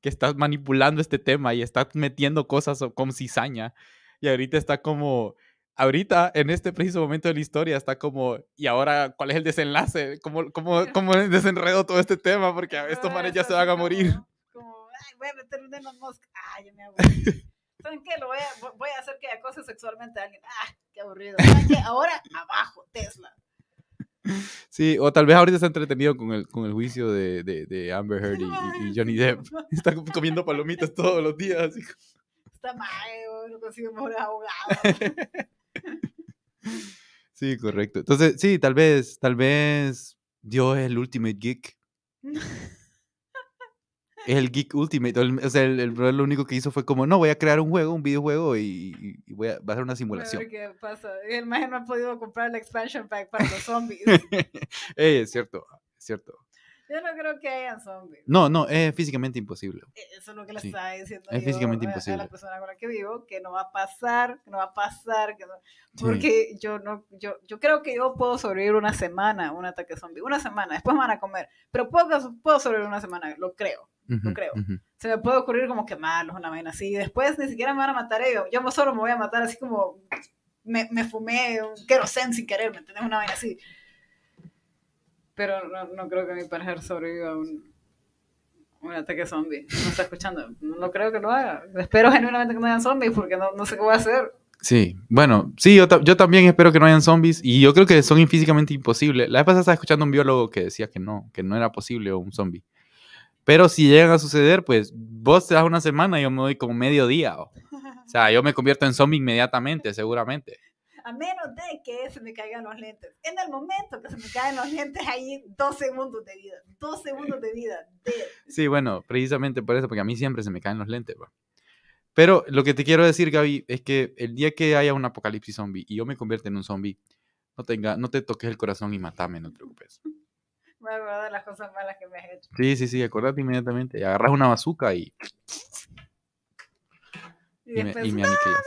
que está manipulando este tema y está metiendo cosas con cizaña. Y ahorita está como, ahorita en este preciso momento de la historia está como, ¿y ahora cuál es el desenlace? ¿Cómo, cómo, [laughs] cómo desenredo todo este tema? Porque a estos Ah, manes ya se van a morir. Como, ay, voy a meter un Elon Musk. Ay, ya me hago. ¿Saben qué? Lo voy a, vo- voy a hacer que acose sexualmente a alguien. Ah, qué aburrido. ¿Saben qué? Ahora, abajo, Tesla. Sí, o tal vez ahorita está entretenido con el, con el juicio de, de, de Amber Heard y, Johnny Depp. [laughs] Está comiendo palomitas todos los días. así. Está mal, no consigo mejores abogados. [laughs] Sí, correcto. Entonces, sí, tal vez, tal vez Dios es el ultimate geek. [laughs] Es el geek ultimate. O, el- o sea, el, el brother lo único que hizo fue como, no, voy a crear un juego, un videojuego y, y- y voy a, va a hacer una simulación. qué pasa. El maje no ha podido comprar el expansion pack para los [laughs] zombies. Ey, es cierto, es cierto. Yo no creo que hayan zombies. No, no, es físicamente imposible. Eh, Eso es lo que le Sí. estaba diciendo Es yo físicamente a- a, imposible. la persona con la que vivo, que no va a pasar, que no va a pasar, que no- Sí. porque yo no, yo, yo creo que yo puedo sobrevivir una semana a un ataque zombie, una semana, después me van a comer, pero puedo, puedo sobrevivir una semana, lo creo. Ujú, creo. Se me puede ocurrir como quemarlos, una vaina así, después ni siquiera me van a matar ellos, yo solo me voy a matar así como me, me fumé un querosén sin querer, ¿me entiendes? Una vaina así. Pero no, no creo que mi pareja sobreviva a un, un ataque zombie. No está escuchando. No creo que lo haga. Espero genuinamente que no hayan zombies porque no, no sé qué voy a hacer. Sí, bueno, sí, yo, yo también espero que no hayan zombies y yo creo que son físicamente imposibles. La vez pasada estaba escuchando a un biólogo que decía que no, que no era posible un zombie. Pero si llegan a suceder, pues vos te das una semana y yo me doy como medio día. O, o sea, yo me convierto en zombie inmediatamente, seguramente. A menos de que se me caigan los lentes. En el momento que se me caen los lentes, ahí dos segundos de vida. Dos segundos de vida. De... Sí, bueno, precisamente por eso, porque a mí siempre se me caen los lentes. va. Pero lo que te quiero decir, Gaby, es que el día que haya un apocalipsis zombie y yo me convierta en un zombie, no, tenga, no te toques el corazón y matame, no te preocupes. Me acuerdo de las cosas malas que me has hecho. Sí, sí, sí, acordate inmediatamente. Agarras una bazooka y, Y y me, y me "No, aniquilas.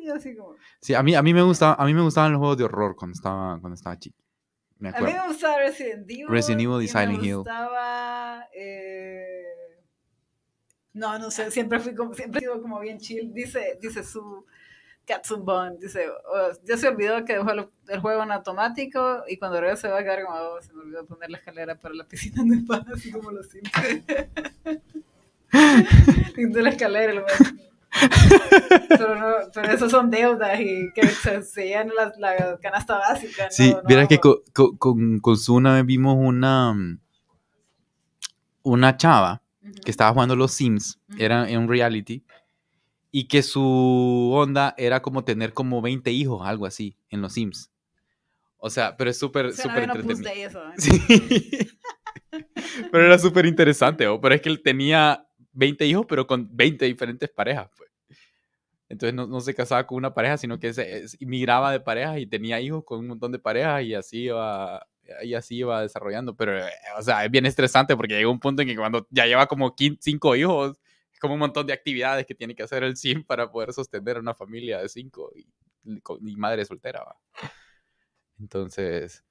Y yo así como... Sí, a mí, a, mí me gusta, a mí me gustaban los juegos de horror cuando estaba, cuando estaba chico. Me A mí me gustaba Resident Evil. Resident Evil y Silent me Hill. gustaba. eh, No, no sé, siempre fui como, siempre he sido como bien chill. Dice, dice su Katsumbon, dice, "Oh, ya se olvidó que dejó el, el juego en automático y cuando regrese va a quedar como, "Oh, se me olvidó poner la escalera para la piscina de paz, así como los Sims. [laughs] Pinto la escalera lo pero, no, pero eso son deudas y que se, la, la canasta básica. no- Sí, no vieras que hago- co- co- con, con su una vez vimos una, una chava que estaba jugando los Sims, era en un reality, y que su onda era como tener como 20 hijos, algo así, en los Sims. O sea, pero es súper, súper entretenido. eso. ¿eh? Sí. [laughs] pero era súper interesante, ¿o? pero es que él tenía 20 hijos, pero con 20 diferentes parejas, pues. Entonces no, no se casaba con una pareja, sino que se es- migraba de parejas y tenía hijos con un montón de parejas y así iba, y así iba desarrollando. Pero, eh, o sea, es bien estresante porque llega un punto en que cuando ya lleva como 5 hijos, es como un montón de actividades que tiene que hacer el sim para poder sostener una familia de 5 y, y madre soltera, ¿va? Entonces,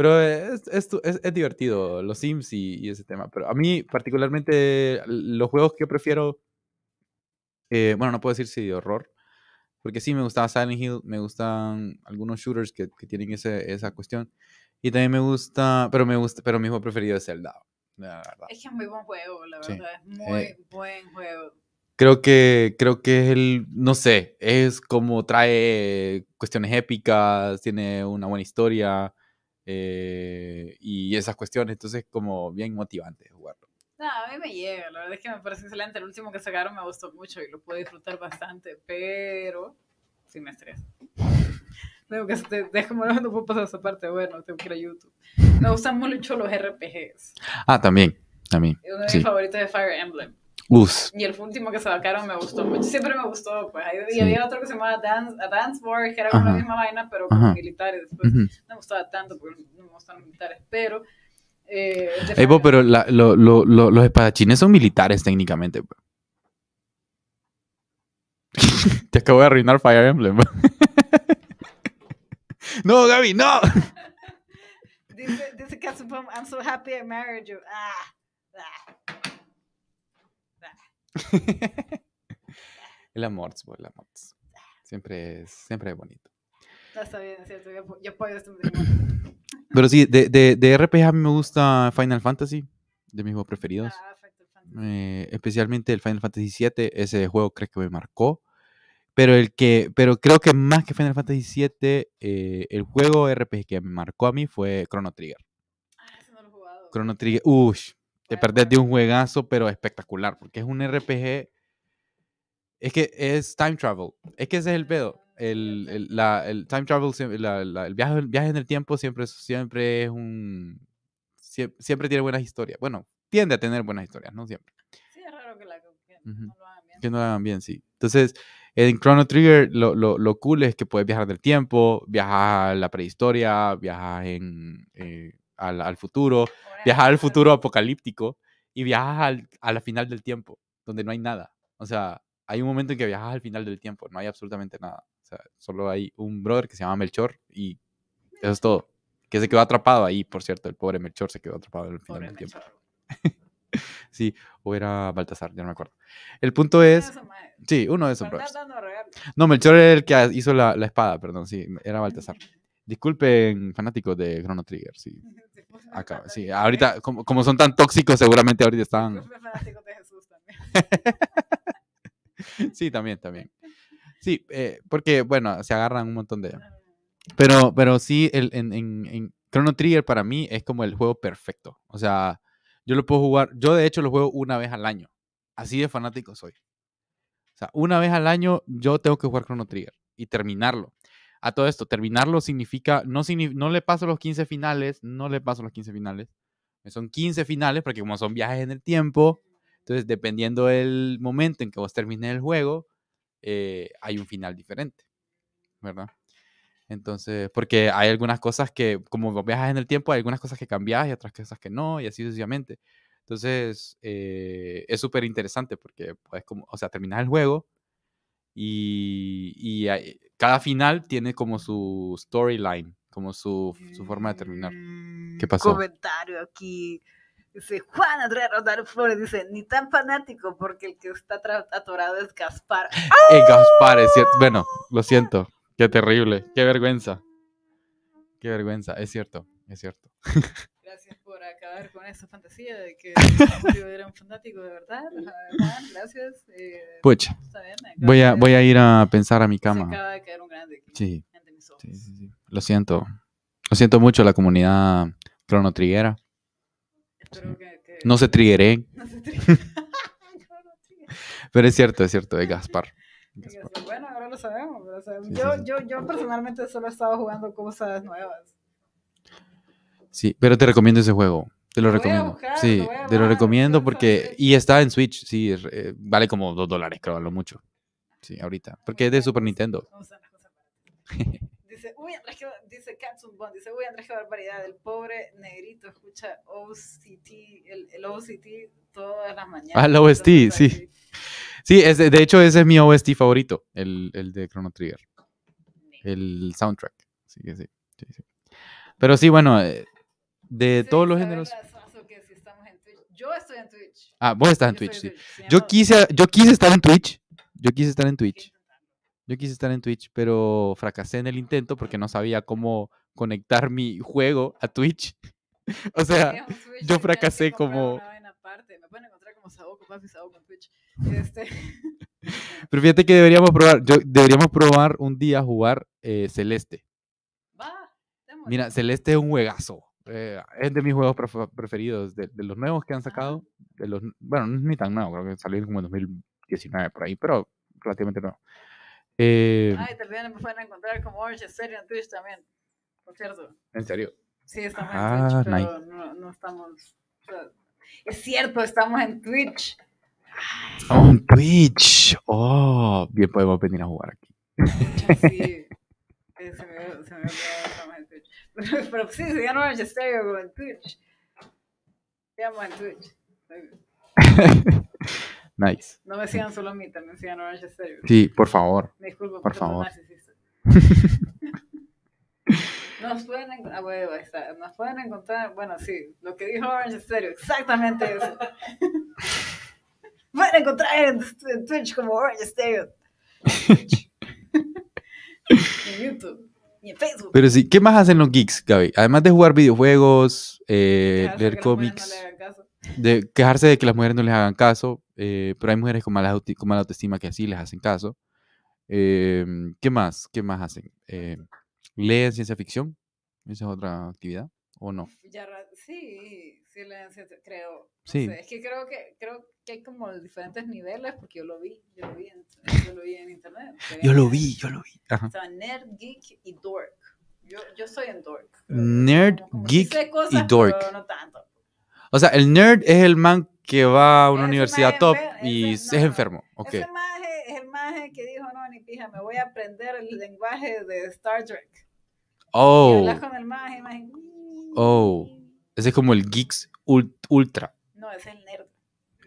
pero es, es, tu- es- es divertido los Sims y, y ese tema. Pero a mí, particularmente, los juegos que yo prefiero, eh, bueno, no puedo decir si de horror, porque sí me gustaba Silent Hill, me gustan algunos shooters que, que tienen ese, esa cuestión. Y también me gusta, pero me gusta, pero mi juego preferido es Zelda, la verdad. Es que es muy buen juego, la Sí. verdad. Es muy Eh, buen juego. Creo que, creo que es el, no sé, es como trae cuestiones épicas, tiene una buena historia eh, y esas cuestiones, entonces como bien motivante jugarlo. No, a mí me llega, la verdad es que me parece excelente. El último que sacaron me gustó mucho y lo pude disfrutar bastante, pero sí me estresa. Tengo que, [laughs] déjame, no puedo pasar esa parte, bueno, tengo que ir a YouTube. Me gustan mucho los RPGs. Ah, también, también. Uno de Sí. mis favoritos es Fire Emblem. Uf, Y el último que sacaron me gustó mucho. Siempre me gustó, pues. Ahí- Y Sí. había otro que se llamaba Dance, Advance Wars, que era como la misma vaina, pero con Ajá. militares. Después no me gustaba tanto porque no me gustan los militares, pero... Eh, de Ey, Fire vos, pero la- lo- lo- lo- los espadachines son militares técnicamente. pues. [laughs] Te acabo de arruinar Fire Emblem. [laughs] no, Gaby, no. [laughs] Dice, dice Katsupom, I'm so happy I married you. Ah, ah. [laughs] el amor, el amor. Siempre es, siempre es bonito. No, está bien, es cierto. Yo, yo este matrimonio. Pero sí, de, de, de RPG a mí me gusta Final Fantasy, de mis juegos preferidos. Ah. Eh, especialmente el Final Fantasy VII, ese juego creo que me marcó. Pero, el que, pero creo que más que Final Fantasy VII, eh, el juego RPG que me marcó a mí fue Chrono Trigger. Ah, ese no lo he jugado. Chrono Trigger, uy, te perdés de un juegazo, pero espectacular, porque es un RPG. Es que es time travel. Es que ese es el pedo. El, el- la- el time travel, la- la- el, viaje, el viaje en el tiempo siempre, siempre es un. sie- Siempre tiene buenas historias. Bueno, tiende a tener buenas historias, no siempre. Sí, es raro que, la, que Ujú. no lo hagan bien. Que no lo hagan bien, sí. Entonces, en Chrono Trigger, lo, lo, lo cool es que puedes viajar del tiempo, viajas a la prehistoria, viajas en, eh, al, al futuro, viajas al futuro apocalíptico y viajas al, a la final del tiempo, donde no hay nada. O sea, hay un momento en que viajas al final del tiempo, no hay absolutamente nada. O sea, solo hay un brother que se llama Melchor y eso es todo. Que se quedó atrapado ahí, por cierto, el pobre Melchor se quedó atrapado al final Pobre del tiempo. [laughs] Sí, o era Baltasar, ya no me acuerdo. El punto es, Eso, sí, uno de esos brothers. No, Melchor era el que hizo la, la espada, perdón, sí, era Baltasar. Disculpen, fanáticos de Chrono Trigger, sí. [laughs] Acá, de- [laughs] ahorita, como, como son tan tóxicos, seguramente ahorita están. Disculpe, fanático de Jesús también. [laughs] Sí, también, también. Sí, eh, porque, bueno, se agarran un montón de. Pero, pero sí, el, en, en, en Chrono Trigger para mí es como el juego perfecto. O sea, yo lo puedo jugar. Yo, de hecho, lo juego una vez al año. Así de fanático soy. O sea, una vez al año yo tengo que jugar Chrono Trigger y terminarlo. A todo esto, terminarlo significa. No, no le paso los 15 finales. No le paso los 15 finales. Son 15 finales porque, como son viajes en el tiempo. Entonces, dependiendo del momento en que vos termines el juego, eh, hay un final diferente, ¿verdad? Entonces, porque hay algunas cosas que, como viajas en el tiempo, hay algunas cosas que cambias y otras cosas que no, y así sucesivamente. Entonces, eh, es súper interesante porque puedes, como, o sea, terminas el juego y, y hay- cada final tiene como su storyline, como su, su forma de terminar. ¿Qué Mm, pasó? Comentario aquí. Dice Juan Andrés Rodar Flores, dice, ni tan fanático porque el que está atorado es Gaspar. Eh, Gaspar, es cierto. Bueno, lo siento. Qué terrible. Qué vergüenza. Qué vergüenza. Es cierto. Es cierto. [laughs] Por acabar con esa fantasía de que [laughs] Julio era un fanático de verdad. Ajá, Juan, gracias. eh, Pucha. Voy a, de- voy a ir a pensar a mi se cama. acaba de caer un grande aquí, Sí, ante mis ojos. sí, sí, sí. Lo siento. Lo siento mucho la comunidad cronotriguera. Espero que, que- No se trigueren, No se trigger. [laughs] [laughs] pero es cierto, es cierto, es Gaspar. Gaspar. Bueno, ahora lo sabemos. lo sabemos. Sí, yo, sí, sí. Yo, yo personalmente solo he estado jugando cosas nuevas. Sí, pero te recomiendo ese juego. Te lo Lo recomiendo. buscar, sí, lo te lo recomiendo porque... Y está en Switch, sí, eh, vale como dos dólares, creo, lo mucho. Sí, ahorita. Porque es de Super Nintendo. [laughs] Dice, uy, Andrés, ba- dice Katsun Bond, dice, uy, Andrés, qué barbaridad, el pobre negrito escucha OCT, el, el OCT todas las mañanas. Ah, el OST, sí. Sí, es, de hecho ese es mi OST favorito, el, el de Chrono Trigger. El soundtrack. Sí, que sí. sí, sí. Pero sí, bueno, eh, de todos los géneros. Lazazo que si estamos en Twitch. Yo estoy en Twitch. Ah, vos estás en Yo Twitch, sí. Yo quise, yo quise estar en Twitch. Yo quise estar en Twitch. Yo quise estar en Twitch, pero fracasé en el intento porque no sabía cómo conectar mi juego a Twitch. [laughs] o sea, yo fracasé como- una vaina aparte. Me pueden encontrar como Saoko, papi Saoko en Twitch. Este, [laughs] pero fíjate que deberíamos probar, yo, deberíamos probar un día jugar eh, Celeste. va. Mira, Celeste es un juegazo. Eh, es de mis juegos pref- preferidos, de, de los nuevos que han sacado. De los, bueno, no es ni tan nuevo, creo que salió como en 2019 por ahí, pero relativamente nuevo. Eh, Ay, también me pueden encontrar como Orange Stereo en Twitch también. Por cierto. en serio. Sí, estamos Ah, en Twitch, pero nice. no, no estamos. o sea, es cierto, estamos en Twitch. Estamos en Twitch. Oh, bien podemos venir a jugar aquí. Sí. [laughs] Eh, Se me, se me olvidó. [laughs] Pero, pero sí, se llama Orange Stereo como en Twitch. Estamos en Twitch. [laughs] Nice. No me sigan solo a mí, también sigan Orange Stereo. Sí, por favor. Me disculpo Por favor. [laughs] Nos pueden, en- ah, bueno, ahí está. Nos pueden encontrar, bueno, sí, lo que dijo Orange Stereo, exactamente eso. pueden encontrar en, en Twitch como Orange Stereo. En YouTube y en Facebook. Pero sí, ¿qué más hacen los geeks, Gaby? Además de jugar videojuegos, eh, leer que cómics, No de quejarse de que las mujeres no les hagan caso, eh, pero hay mujeres con mala, con mala autoestima que sí les hacen caso. Em, ¿Qué más? ¿Qué más hacen? Eh, ¿Leen ciencia ficción? ¿Esa es otra actividad? ¿O no? Ya sí, sí, ciencia- creo. no Sí. sé, es que creo que creo que hay como diferentes niveles porque yo lo vi, yo lo vi en, yo lo vi en internet. Yo lo vi, yo lo vi. Ajá. Estaba nerd, geek y dork. Yo, yo soy en dork. Nerd, Como- como sí geek sé cosas, y dork. pero no tanto. O sea, el nerd es el man que va a una Ese universidad top enfer- y ese- es no, no. enfermo. Ok. Ese maje es el maje que dijo, no, ni pija, me voy a aprender el lenguaje de Star Trek. Y Oh, hablas con el el maje, Oh. ese es como el geeks ul- ultra. No, es el nerd.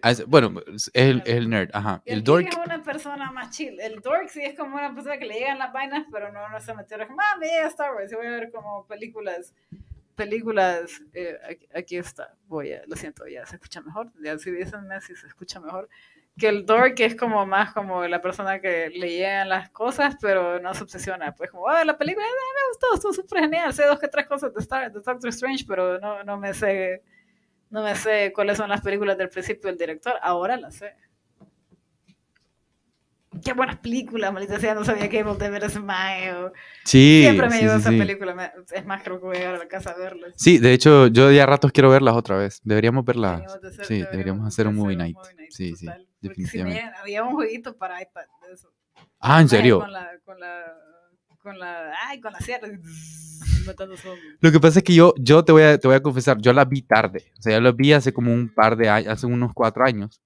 Ah, es- Bueno, es el, es el nerd, ajá. Y El geek dork, es una persona más chill. El dork sí es como una persona que le llegan las vainas, pero no, no se metió. Es como, ah, me Star Wars. Y voy a ver como películas. Películas. eh, aquí, aquí está. Voy a. Lo siento, ya se escucha mejor. Ya si dicen Messi se escucha mejor. Que el dork es como más como la persona que le las cosas, pero no se obsesiona. Pues como, ah, la película eh, me gustó, estuvo súper genial. Sé dos que tres cosas de, Star, de Doctor Strange, pero no, no me sé. No me sé cuáles son las películas del principio del director. Ahora las sé. Qué buenas películas, maldita sea, no sabía que Evil Dead era mayo. sí. Siempre me sí, llegó sí, esa sí. película. es más, creo que voy a llegar a la casa a verla. Sí, de hecho, yo ya a ratos quiero verlas otra vez. Deberíamos verlas. Deberíamos de hacer- Sí, deberíamos hacer un de movie hacer night. Sí, sí, total. Si me definitivamente. llegan- había un jueguito para iPad de eso. Ah, ¿en serio? Con la, con la, con la, ay, con la sierra. [laughs] Lo que pasa es que yo, yo te, voy a, te voy a confesar, yo las vi tarde. O sea, yo las vi hace como un par de años, hace unos cuatro años.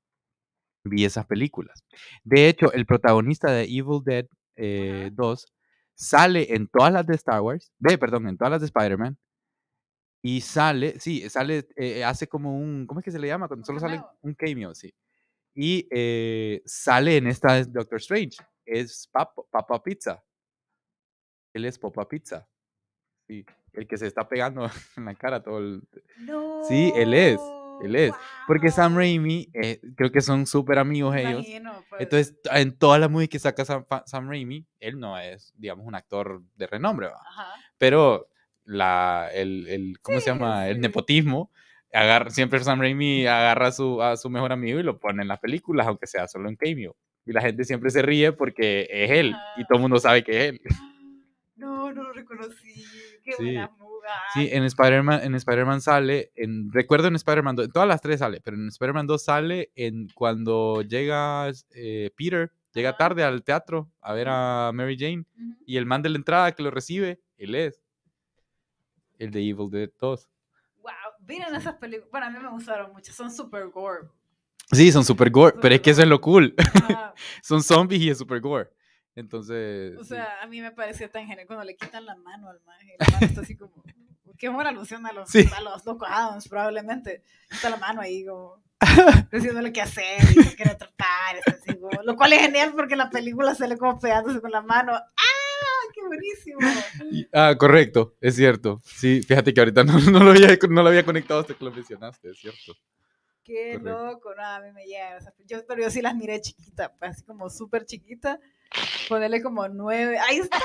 Vi esas películas. De hecho, el protagonista de Evil Dead eh, Ajá. 2 sale en todas las de Star Wars, ve, perdón, en todas las de Spider-Man. Y sale, sí, sale, eh, hace como un, ¿cómo es que se le llama? Cuando solo sale un cameo, sí. Y eh, sale en esta de Doctor Strange. Es Papa, Papa Pizza. Él es Papa Pizza. Sí, el que se está pegando [laughs] en la cara todo el... No. Sí, él es, él es. Porque Sam. Raimi, eh, creo que son súper amigos ellos. imagino, pues. Entonces, en todas las movies que saca Sam, Sam Raimi, él no es, digamos, un actor de renombre. Pero la, el, el- ¿cómo se Sí, llama? El nepotismo, agarra, siempre Sam Raimi agarra a su, a su mejor amigo y lo pone en las películas, aunque sea solo en cameo. Y la gente siempre se ríe porque es él, y todo el mundo sabe que es él. [gasps] No, no lo reconocí. Qué Sí. buena. Sí, en Spider-Man, en Spider-Man sale, en, recuerdo en Spider-Man 2, en todas las tres sale, pero en Spider-Man 2 sale en cuando llega eh, Peter, llega tarde al teatro a ver a Mary Jane, y el man de la entrada que lo recibe, él es el de Evil Dead 2. Wow, miren esas películas. Bueno, a mí me gustaron mucho. Son super gore. Sí, son super gore, pero es que eso es lo cool. [laughs] Son zombies y es super gore. Entonces, O sí. sea, a mí me parecía tan genial cuando le quitan la mano al maje. y La mano está así como. Qué buena alusión a los, Sí. a los locos Adams, probablemente. Está la mano ahí como. [laughs] Diciéndole qué hacer y que quiere tratar. así como- lo cual es genial porque la película sale como pegándose con la mano. ¡Ah! ¡Qué buenísimo! Ah, correcto, es cierto. Sí, fíjate que ahorita no, [laughs] no lo, había, no lo había conectado hasta que lo mencionaste, es cierto. Qué Correcto. loco, no, a mí me llegan esas- Yo, pero yo sí las miré chiquita, así como súper chiquita. Ponerle como nueve. ¡Ahí está!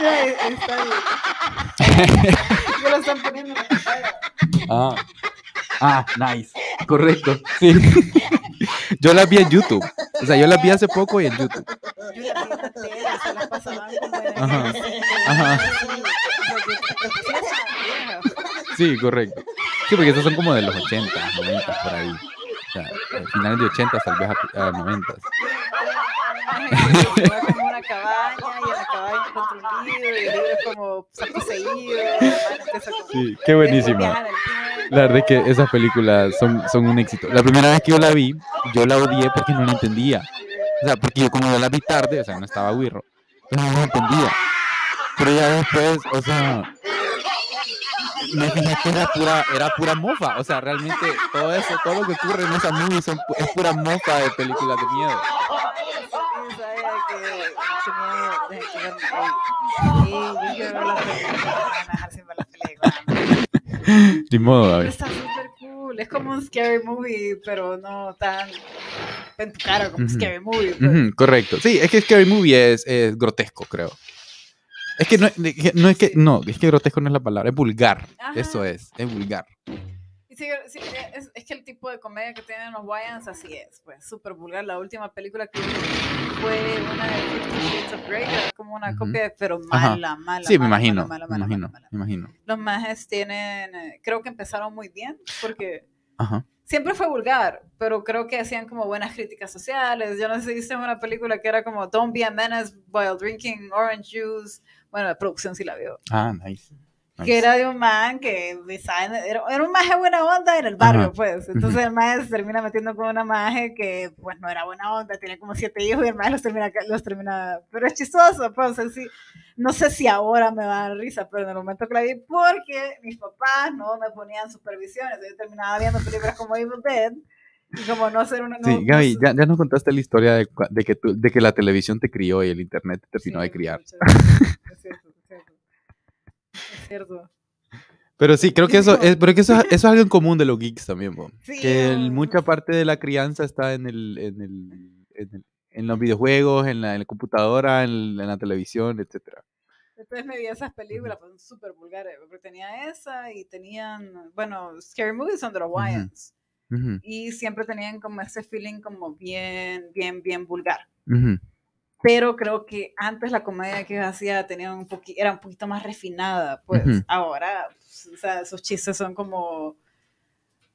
Ahí, [laughs] está. Yo lo están poniendo en la pantalla. Ah, ah, nice. Correcto, sí. Yo las vi en YouTube. O sea, yo las vi hace poco y en YouTube. Yo las vi en la tele, se las pasaban como en Ajá, ajá. Sí, correcto. Sí, porque esas son como de los 80, 90, por ahí. O sea, finales de 80 tal vez a, a 90. Va como una cabaña y en la cabaña encuentra un libro y el libro es como está poseído. Sí, qué buenísima. La verdad es que esas películas son, son un éxito. La primera vez que yo la vi, yo la odié porque no la entendía. O sea, porque yo como yo la vi tarde, o sea, no estaba guirro, entonces no la entendía. Pero ya después, o sea, me fijé que era pura, era pura mofa. O sea, realmente todo eso, todo lo que ocurre en esa movie son, es pura mofa de películas de miedo. Sí, sabía que tenía de que verme hoy. Sí, yo las películas, las [laughs] películas. Ni modo, ver. está súper cool. Es como un scary movie, pero no tan en tu cara como un Ujú. scary movie. pues. Correcto. Sí, es que Scary Movie es, es grotesco, creo. Es que no, no es que, no, es que grotesco no es la palabra, es vulgar. Ajá. Eso es, es vulgar. Sí, sí, es, es, que el tipo de comedia que tienen los Wayans así es, pues súper vulgar. La última película que vi fue una de Fifty Shades of Grey, que como una copia, pero mala, mala. Sí, mala, me imagino, mala, me mala, imagino, mala, mala. me imagino. Los majes tienen, eh, creo que empezaron muy bien, porque Ajá. siempre fue vulgar, pero creo que hacían como buenas críticas sociales. Yo no sé si viste una película que era como Don't be a menace while drinking orange juice. Bueno, la producción sí la vio. Ah, nice. Nice. Que era de un man que design- era, era un maje buena onda en el barrio, Ajá. pues. Entonces el maje se termina metiendo con una maje que, pues, no era buena onda, tiene como siete hijos y el maje los termina, los termina. Pero es chistoso, pues. O sea, sí, no sé si ahora me va a dar risa, pero en el momento que la vi, porque mis papás no me ponían supervisiones. Yo terminaba viendo películas como Evil Dead y como no ser una. No, Sí, Gaby, ya, ya nos contaste la historia de, que tú- de que la televisión te crió y el internet te terminó Sí, de criar. muchas [laughs] cierto. Pero sí, creo que eso es, pero que eso, [laughs] eso es algo en común de los geeks también, po. Sí, que el- mucha parte de la crianza está en el, en el, en el- en los videojuegos, en la, en la computadora, en, la televisión, etcétera. Entonces me vi esas películas, pues súper vulgares, porque tenía esa y tenían, bueno, Scary Movies son de los Wayans. Ujú, Y siempre tenían como ese feeling como bien, bien, bien vulgar. ujú. Pero creo que antes la comedia que yo hacía tenía un poqui- era un poquito más refinada, pues Ujú. ahora, pues, o sea, esos chistes son como...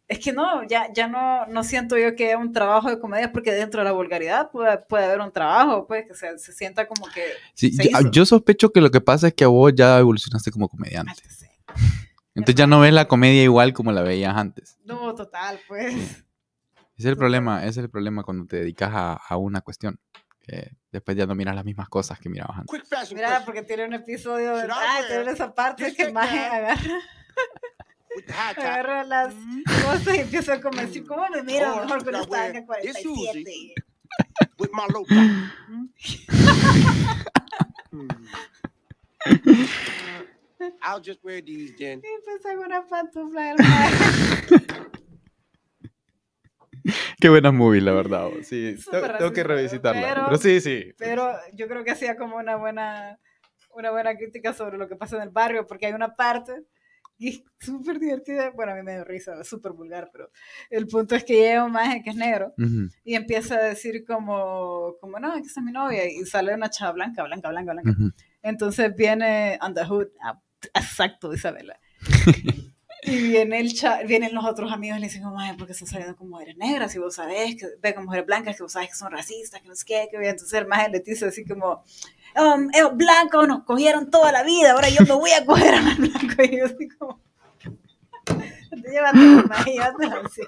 Es que no, ya, ya no, no siento yo que es un trabajo de comedia porque dentro de la vulgaridad puede, puede haber un trabajo, pues, que se, se sienta como que... Sí, se yo, hizo. yo sospecho que lo que pasa es que a vos ya evolucionaste como comediante. Sí. [laughs] Entonces ya no ves la comedia igual como la veías antes. No, total, pues. Ese es el [laughs] problema, ese es el problema cuando te dedicas a, a una cuestión. Que después ya no miras las mismas cosas que mirabas antes. Quick fashion Mira, question. porque tiene un episodio de. Ah, tiene esa parte que [laughs] hat? agarra, agarra las cosas y empieza a decir, ¿cómo me miro Or mejor con esta this 47? With my low top. [laughs] I'll just wear these then. Y empieza con una pantufla del Maje. [laughs] Qué buena movie, la verdad. [laughs] Sí, tengo, tengo que revisitarla. pero- Pero, sí, sí. Pero yo creo que hacía como una buena, una buena crítica sobre lo que pasa en el barrio, porque hay una parte y es súper divertida. Bueno, a mí me dio risa, súper vulgar, pero el punto es que llega un maje que es negro Ujú, y empieza a decir como, como no, que esa es mi novia, y sale una chava blanca, blanca, blanca, blanca. ujú. Entonces viene on the hood, ah, exacto, Isabela. [laughs] Y viene el cha- vienen los otros amigos y le dicen, ay, ¿por qué estás saliendo con mujeres negras? Y vos sabés que ve con mujeres blancas, que vos sabés que son racistas, que no sé qué, que bien. Entonces el maje le dice así como, um, esos blancos nos cogieron toda la vida, ahora yo me voy a coger a los blancos. [laughs] Y yo así como, maje, llévatelo así.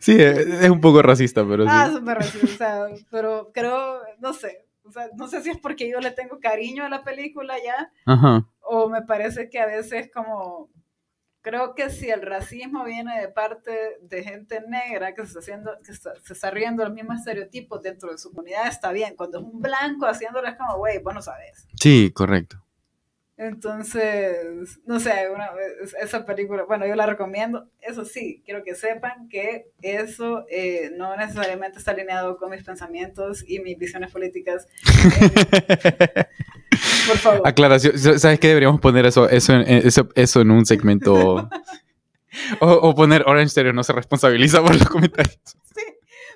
Sí, es, es un poco racista, pero sí. Ah, súper racista, o sea, pero creo, no sé, o sea, no sé si es porque yo le tengo cariño a la película ya, Ajá. o me parece que a veces como, creo que si el racismo viene de parte de gente negra que se está, haciendo, que está- se está riendo los mismos estereotipos dentro de su comunidad, está bien. Cuando es un blanco haciéndolo es como, güey, vos no sabes. Sí, correcto. Entonces, no sé, una, es- esa película, bueno, yo la recomiendo. Eso sí, quiero que sepan que eso eh, no necesariamente está alineado con mis pensamientos y mis visiones políticas. Eh, [laughs] por favor. Aclaración. ¿Sabes qué? Deberíamos poner eso, eso, en, eso, eso en un segmento. [laughs] O, o poner Orange Stereo no se responsabiliza por los comentarios. Sí,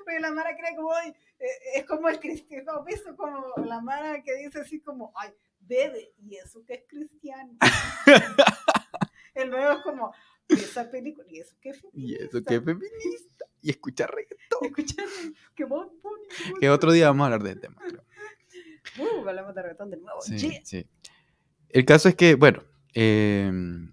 porque la Mara cree como, ay, eh, es como el cristiano, ¿visto? Como la Mara que dice así como, ay, bebe, y eso que es cristiano. [laughs] el nuevo es como, "Y esa película, y eso que es Y feminista. eso que es feminista. Y escuchar reggaetón. Escuchando, que vos. Que otro día vamos a hablar del tema. creo. [laughs] Uh, hablamos de reggaetón de nuevo. Sí, Yeah. sí. El caso es que, bueno, em,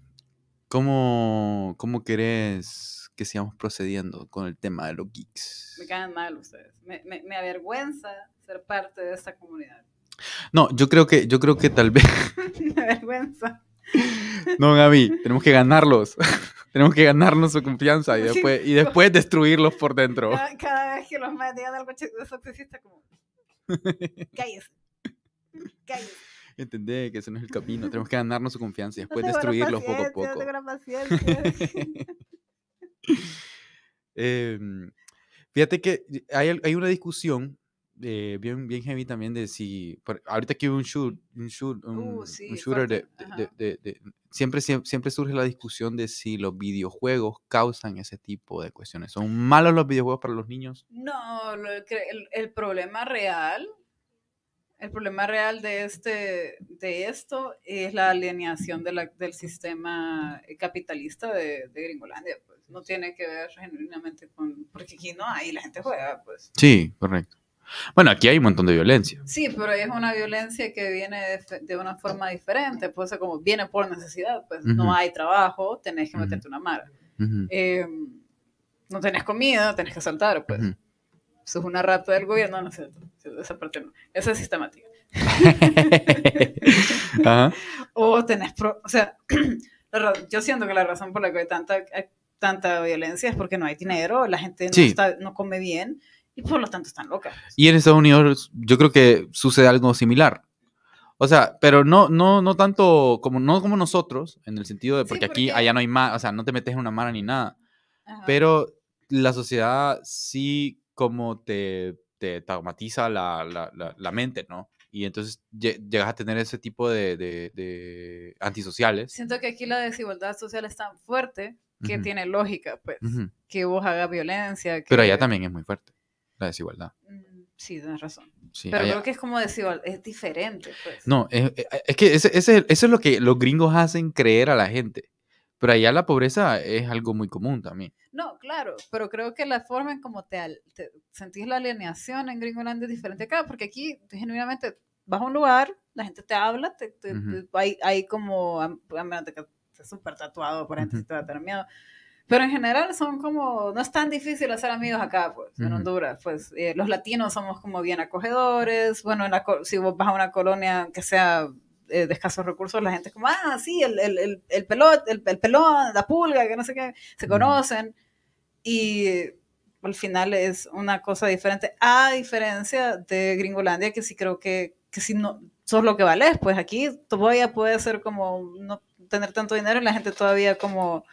¿cómo, ¿cómo querés que sigamos procediendo con el tema de los geeks? Me caen mal ustedes. Me, me, me avergüenza ser parte de esta comunidad. No, yo creo que, yo creo que tal vez. [laughs] me avergüenza. No, Gaby, tenemos que ganarlos. [laughs] tenemos que ganarnos su confianza y después, y después destruirlos por dentro. Cada, cada vez que los más digan algo sexista, como, [laughs] cállese. Cállese. Entendé que ese no es el camino. Tenemos que ganarnos su confianza y después destruirlos poco a poco. No. Em, fíjate que hay, hay una discusión eh, bien, bien heavy también de si. por- ahorita que hubo un, shoot, un, shoot, un, Uh, un sí, shooter de, de- de- siempre, siempre, siempre surge la discusión de si los videojuegos causan ese tipo de cuestiones. ¿Son malos los videojuegos para los niños? No, el, el problema real, el problema real de, este, de esto es la alineación de la- del sistema capitalista de, de Gringolandia. Pues. No tiene que ver genuinamente con... Porque aquí no hay, la gente juega, pues. Sí, correcto. Bueno, aquí hay un montón de violencia. Sí, pero es una violencia que viene de, una forma diferente, pues como viene por necesidad, pues no hay trabajo, tenés que meterte una mara. Eh, no tenés comida, tenés que saltar, pues. ujú. Sos una rata del gobierno, no es cierto. Esa parte no. Esa es sistemática. [laughs] Ajá. O tenés, pro- o sea, [clears throat] yo siento que la razón por la que hay tanta, hay tanta violencia es porque no hay dinero, la gente no, Sí. está, no come bien y por lo tanto están locas. Y en Estados Unidos yo creo que sucede algo similar. O sea, pero no, no, no tanto como, no como nosotros, en el sentido de Sí, porque aquí, porque- allá no hay más, o sea, no te metes en una mara ni nada. Ajá. Pero la sociedad sí como te, te traumatiza la, la, la, la mente, ¿no? Y entonces lle- llegas a tener ese tipo de, de, de antisociales. Siento que aquí la desigualdad social es tan fuerte que Ujú. tiene lógica, pues, Ujú. que vos hagas violencia. Pero que- allá también es muy fuerte la desigualdad. Mm, Sí, tienes razón. Sí, Pero creo que es como desigual, es diferente, pues. No, es, es- es que ese, ese- eso es lo que los gringos hacen creer a la gente. Pero allá la pobreza es algo muy común también. No, claro, pero creo que la forma en cómo te, te sentís la alineación en Gringolandia es diferente acá, porque aquí genuinamente vas a un lugar, la gente te habla, te, te- Ujú. te- hay, hay como, a a súper tatuado, por gente Ujú. si te va a tener miedo, pero en general son como, no es tan difícil hacer amigos acá, pues, en Ujú. Honduras, pues, eh, los latinos somos como bien acogedores, bueno, en la si vos vas a una colonia que sea eh, de escasos recursos, la gente es como, ah, sí, el, el, el, el pelot, el, el pelón, la pulga, que no sé qué, se conocen y al final es una cosa diferente, a diferencia de Gringolandia, que sí creo que, que si no sos lo que vales, pues aquí todavía puede ser como no tener tanto dinero y la gente todavía como,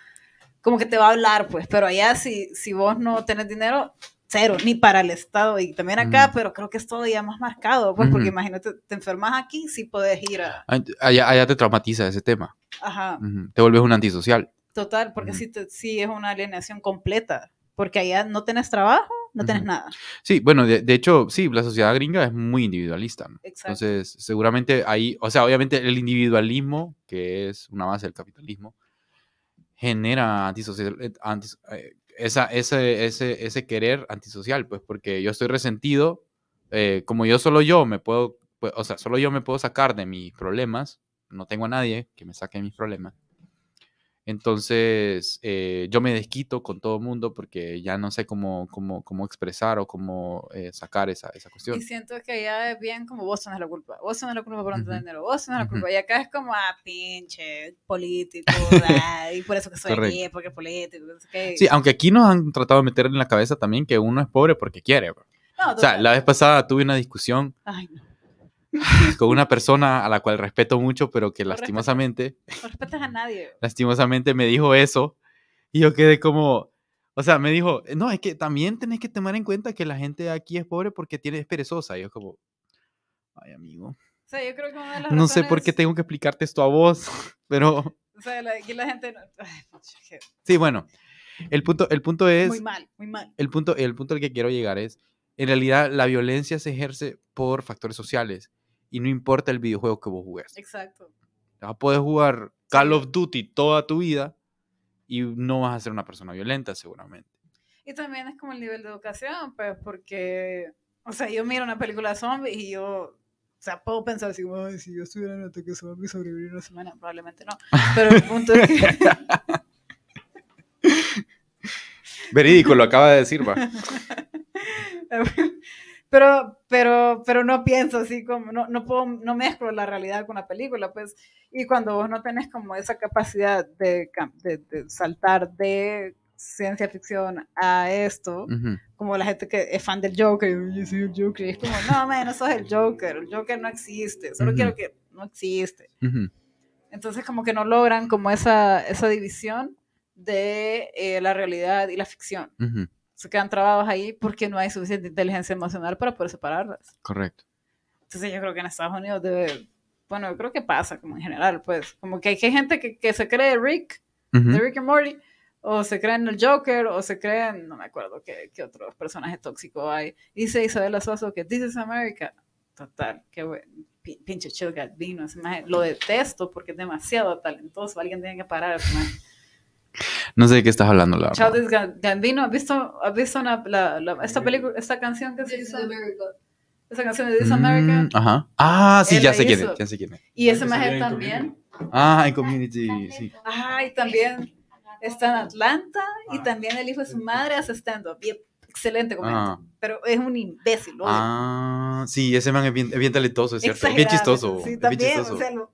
como que te va a hablar, pues, pero allá si, si vos no tenés dinero, cero, ni para el Estado y también acá, Ujú. pero creo que es todavía más marcado, pues, porque imagínate, te enfermas aquí, sí podés ir a, Allá, allá te traumatiza ese tema. ajá. Te vuelves un antisocial. total, porque sí, te- sí es una alienación completa, porque allá no tenés trabajo, no tenés nada. Sí, bueno, de, de hecho, sí, la sociedad gringa es muy individualista. ¿no? Exacto. Entonces, seguramente ahí, o sea, obviamente el individualismo, que es una base del capitalismo, genera antisocial, eh, antis- eh, esa, ese, ese, ese querer antisocial, pues porque yo estoy resentido, eh, como yo solo yo me puedo, pues, o sea, solo yo me puedo sacar de mis problemas, no tengo a nadie que me saque mis problemas. Entonces, eh, yo me desquito con todo el mundo porque ya no sé cómo, cómo, cómo expresar o cómo eh, sacar esa, esa cuestión. Y siento que allá es bien como vos tenés la culpa, vos tenés la culpa por no tener Ujú. dinero, vos tenés la culpa. Y acá es como, ah, pinche, político, ah, y por eso que [laughs] soy aquí, porque es político. Sí, aunque aquí nos han tratado de meter en la cabeza también que uno es pobre porque quiere. No, O sea, la vez pasada tuve una discusión Ay, no, [laughs] con una persona a la cual respeto mucho, pero que Lo respetas. lastimosamente, no respetas a nadie. [laughs] lastimosamente me dijo eso y yo quedé como, o sea, me dijo, no, es que también tenés que tomar en cuenta que la gente aquí es pobre porque tiene es perezosa. Y yo como, ay amigo, O sea, yo creo que una de las no sé por qué razones- tengo que explicarte esto a vos, [laughs] pero O sea, aquí la gente... no- sí, bueno, el punto, el punto es... muy mal, muy mal. el punto, el punto al que quiero llegar es, en realidad la violencia se ejerce por factores sociales y no importa el videojuego que vos jugues. Exacto. Vas a poder jugar Call of Duty toda tu vida y no vas a ser una persona violenta seguramente. Y también es como el nivel de educación, pues, porque, o sea, yo miro una película de zombies y yo, o sea, puedo pensar así, como, si yo estuviera en un ataque zombie, sobreviviría una semana, probablemente no. Pero el punto es que, [laughs] Verídico, lo acaba de decir, va. [laughs] pero, pero, pero no pienso así como, no, no puedo, no mezclo la realidad con la película, pues, y cuando vos no tenés como esa capacidad de, de, de saltar de ciencia ficción a esto, Ujú, como la gente que es fan del Joker, yo soy el Joker, y es como, no, man, no sos el Joker, el Joker no existe, solo Ujú. quiero que no existe. ujú, Entonces como que no logran como esa, esa división de eh, la realidad y la ficción. Se quedan trabados ahí porque no hay suficiente inteligencia emocional para poder separarlas. Correcto. Entonces yo creo que en Estados Unidos debe bueno, yo creo que pasa como en general, pues, como que hay gente que, que se cree Rick, Ujú. de Rick and Morty, o se creen el Joker, o se creen, no me acuerdo qué, qué otro personaje tóxico hay. Dice Isabela Soso que This is America. Total, qué bueno. Pi- Pinche Chill maje, lo detesto porque es demasiado talentoso. Alguien tiene que parar. No sé de qué estás hablando, la verdad. Childish Ga- Gambino, ¿has visto, has visto una- la- la- esta película, esta canción que se This is hizo? America. Esa canción de This America. Mm, ajá. Ah, sí, Él ya sé quién es. Ya sé quién es. Y ese que maje también. Ah, en Community, sí. Ay, también está en Atlanta y también el hijo de su madre hace stand-up. Y excelente comediante. Ah. Pero es un imbécil, lo odio. Ah, sí, ese man es bien, es bien talentoso, es cierto. Es bien chistoso. Sí, es bien también. chistoso. o sea, lo-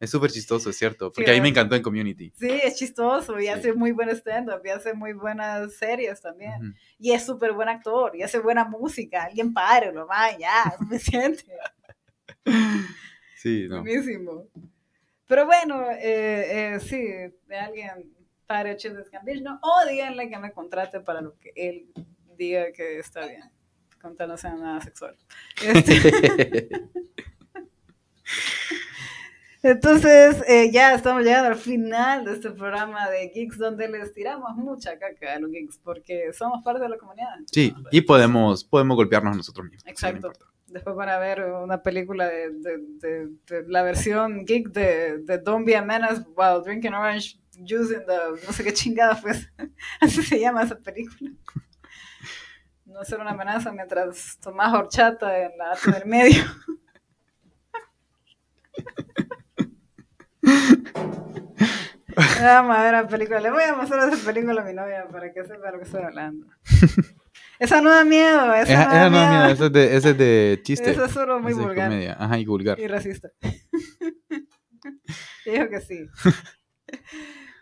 Es súper chistoso, es cierto. Porque Sí, a mí me encantó en Community. sí, es chistoso y Sí. hace muy buen stand-up y hace muy buenas series también. Ujú. Y es súper buen actor y hace buena música. Alguien pare, lo va, ya, [laughs] me siente. Sí, no. Buenísimo. Pero bueno, eh, eh, sí, de alguien pare Childish Gambino o díganle que me contrate para lo que él diga que está bien. Con tal no sea nada sexual. [laughs] Este, [laughs] entonces, eh, ya estamos llegando al final de este programa de Geeks, donde les tiramos mucha caca a los geeks, porque somos parte de la comunidad. Sí, y podemos, podemos golpearnos a nosotros mismos. Exacto. Después van a ver una película de, de- de- de la versión geek de, de Don't Be a Menace while drinking orange juice in the... No sé qué chingada pues. [laughs] Así se llama esa película. No ser una amenaza mientras tomas horchata en la del medio. [laughs] Vamos a ver la película. Le voy a mostrar esa película a mi novia para que sepa lo que estoy hablando. [laughs] Esa no da miedo. Esa, Esa, no da esa miedo. mira, ese es de, es de chiste. Eso es solo muy Ese es vulgar comedia. Ajá, y vulgar. y racista. [laughs] Dijo que sí. [laughs]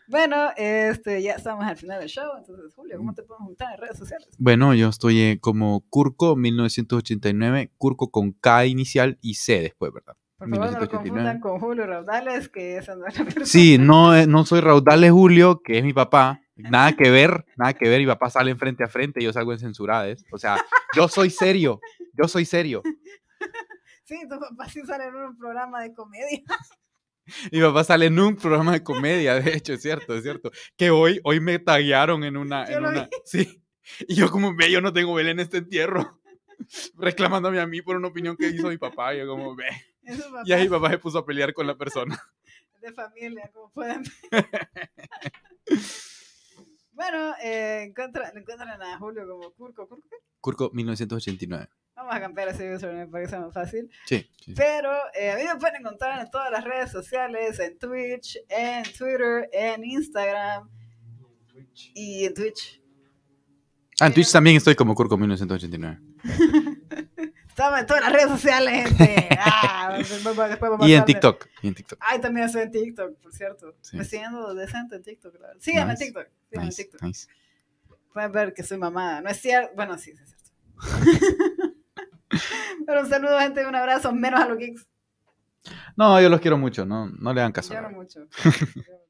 Bueno, este, ya estamos al final del show, entonces Julio, ¿cómo te podemos juntar en redes sociales? Bueno, yo estoy eh, como Curco 1989, Curco con K inicial y C después, ¿verdad? Por favor, no lo 1989. confundan con Julio Raudales, que esa no es la [laughs] persona. Sí, no, eh, no soy Raudales Julio, que es mi papá. Nada que ver, nada que ver. Mi papá sale en frente a frente y yo salgo en censurades. O sea, yo soy serio, yo soy serio. [laughs] Sí, tu papá sí sale en un programa de comedia. [laughs] Mi papá sale en un programa de comedia, de hecho, es cierto, es cierto. Que hoy, hoy me taguearon en una, Yo en una, sí. Y yo como, ve, yo no tengo vela en este entierro. Reclamándome a mí por una opinión que hizo mi papá. Y yo como, ve. Y ahí papá se puso a pelear con la persona. [laughs] de familia, como pueden ver. [laughs] Bueno, eh, encuentran, encuentran a Julio como Curco. ¿Curco qué? Curco 1989. Vamos a cambiar ese username para que sea más fácil. Sí. sí. Pero eh, a mí me pueden encontrar en todas las redes sociales, en Twitch, en Twitter, en Instagram y en Twitch. Ah, en Twitch también estoy como Curco 1989. [laughs] Estamos en todas las redes sociales, gente. [laughs] Ah, después, Y en TikTok. Y en TikTok. Ay, también estoy en TikTok, por cierto. Sí. Me estoy yendo decente en TikTok. la verdad. Síganme Nice, en TikTok. Síganme en Nice, TikTok. nice. Pueden ver que soy mamada. No es cierto. Bueno, sí, sí es cierto. [laughs] Pero un saludo, gente. Un abrazo. Menos a los geeks. No, yo los quiero mucho. No, no le hagan caso. Yo verdad. mucho. [laughs]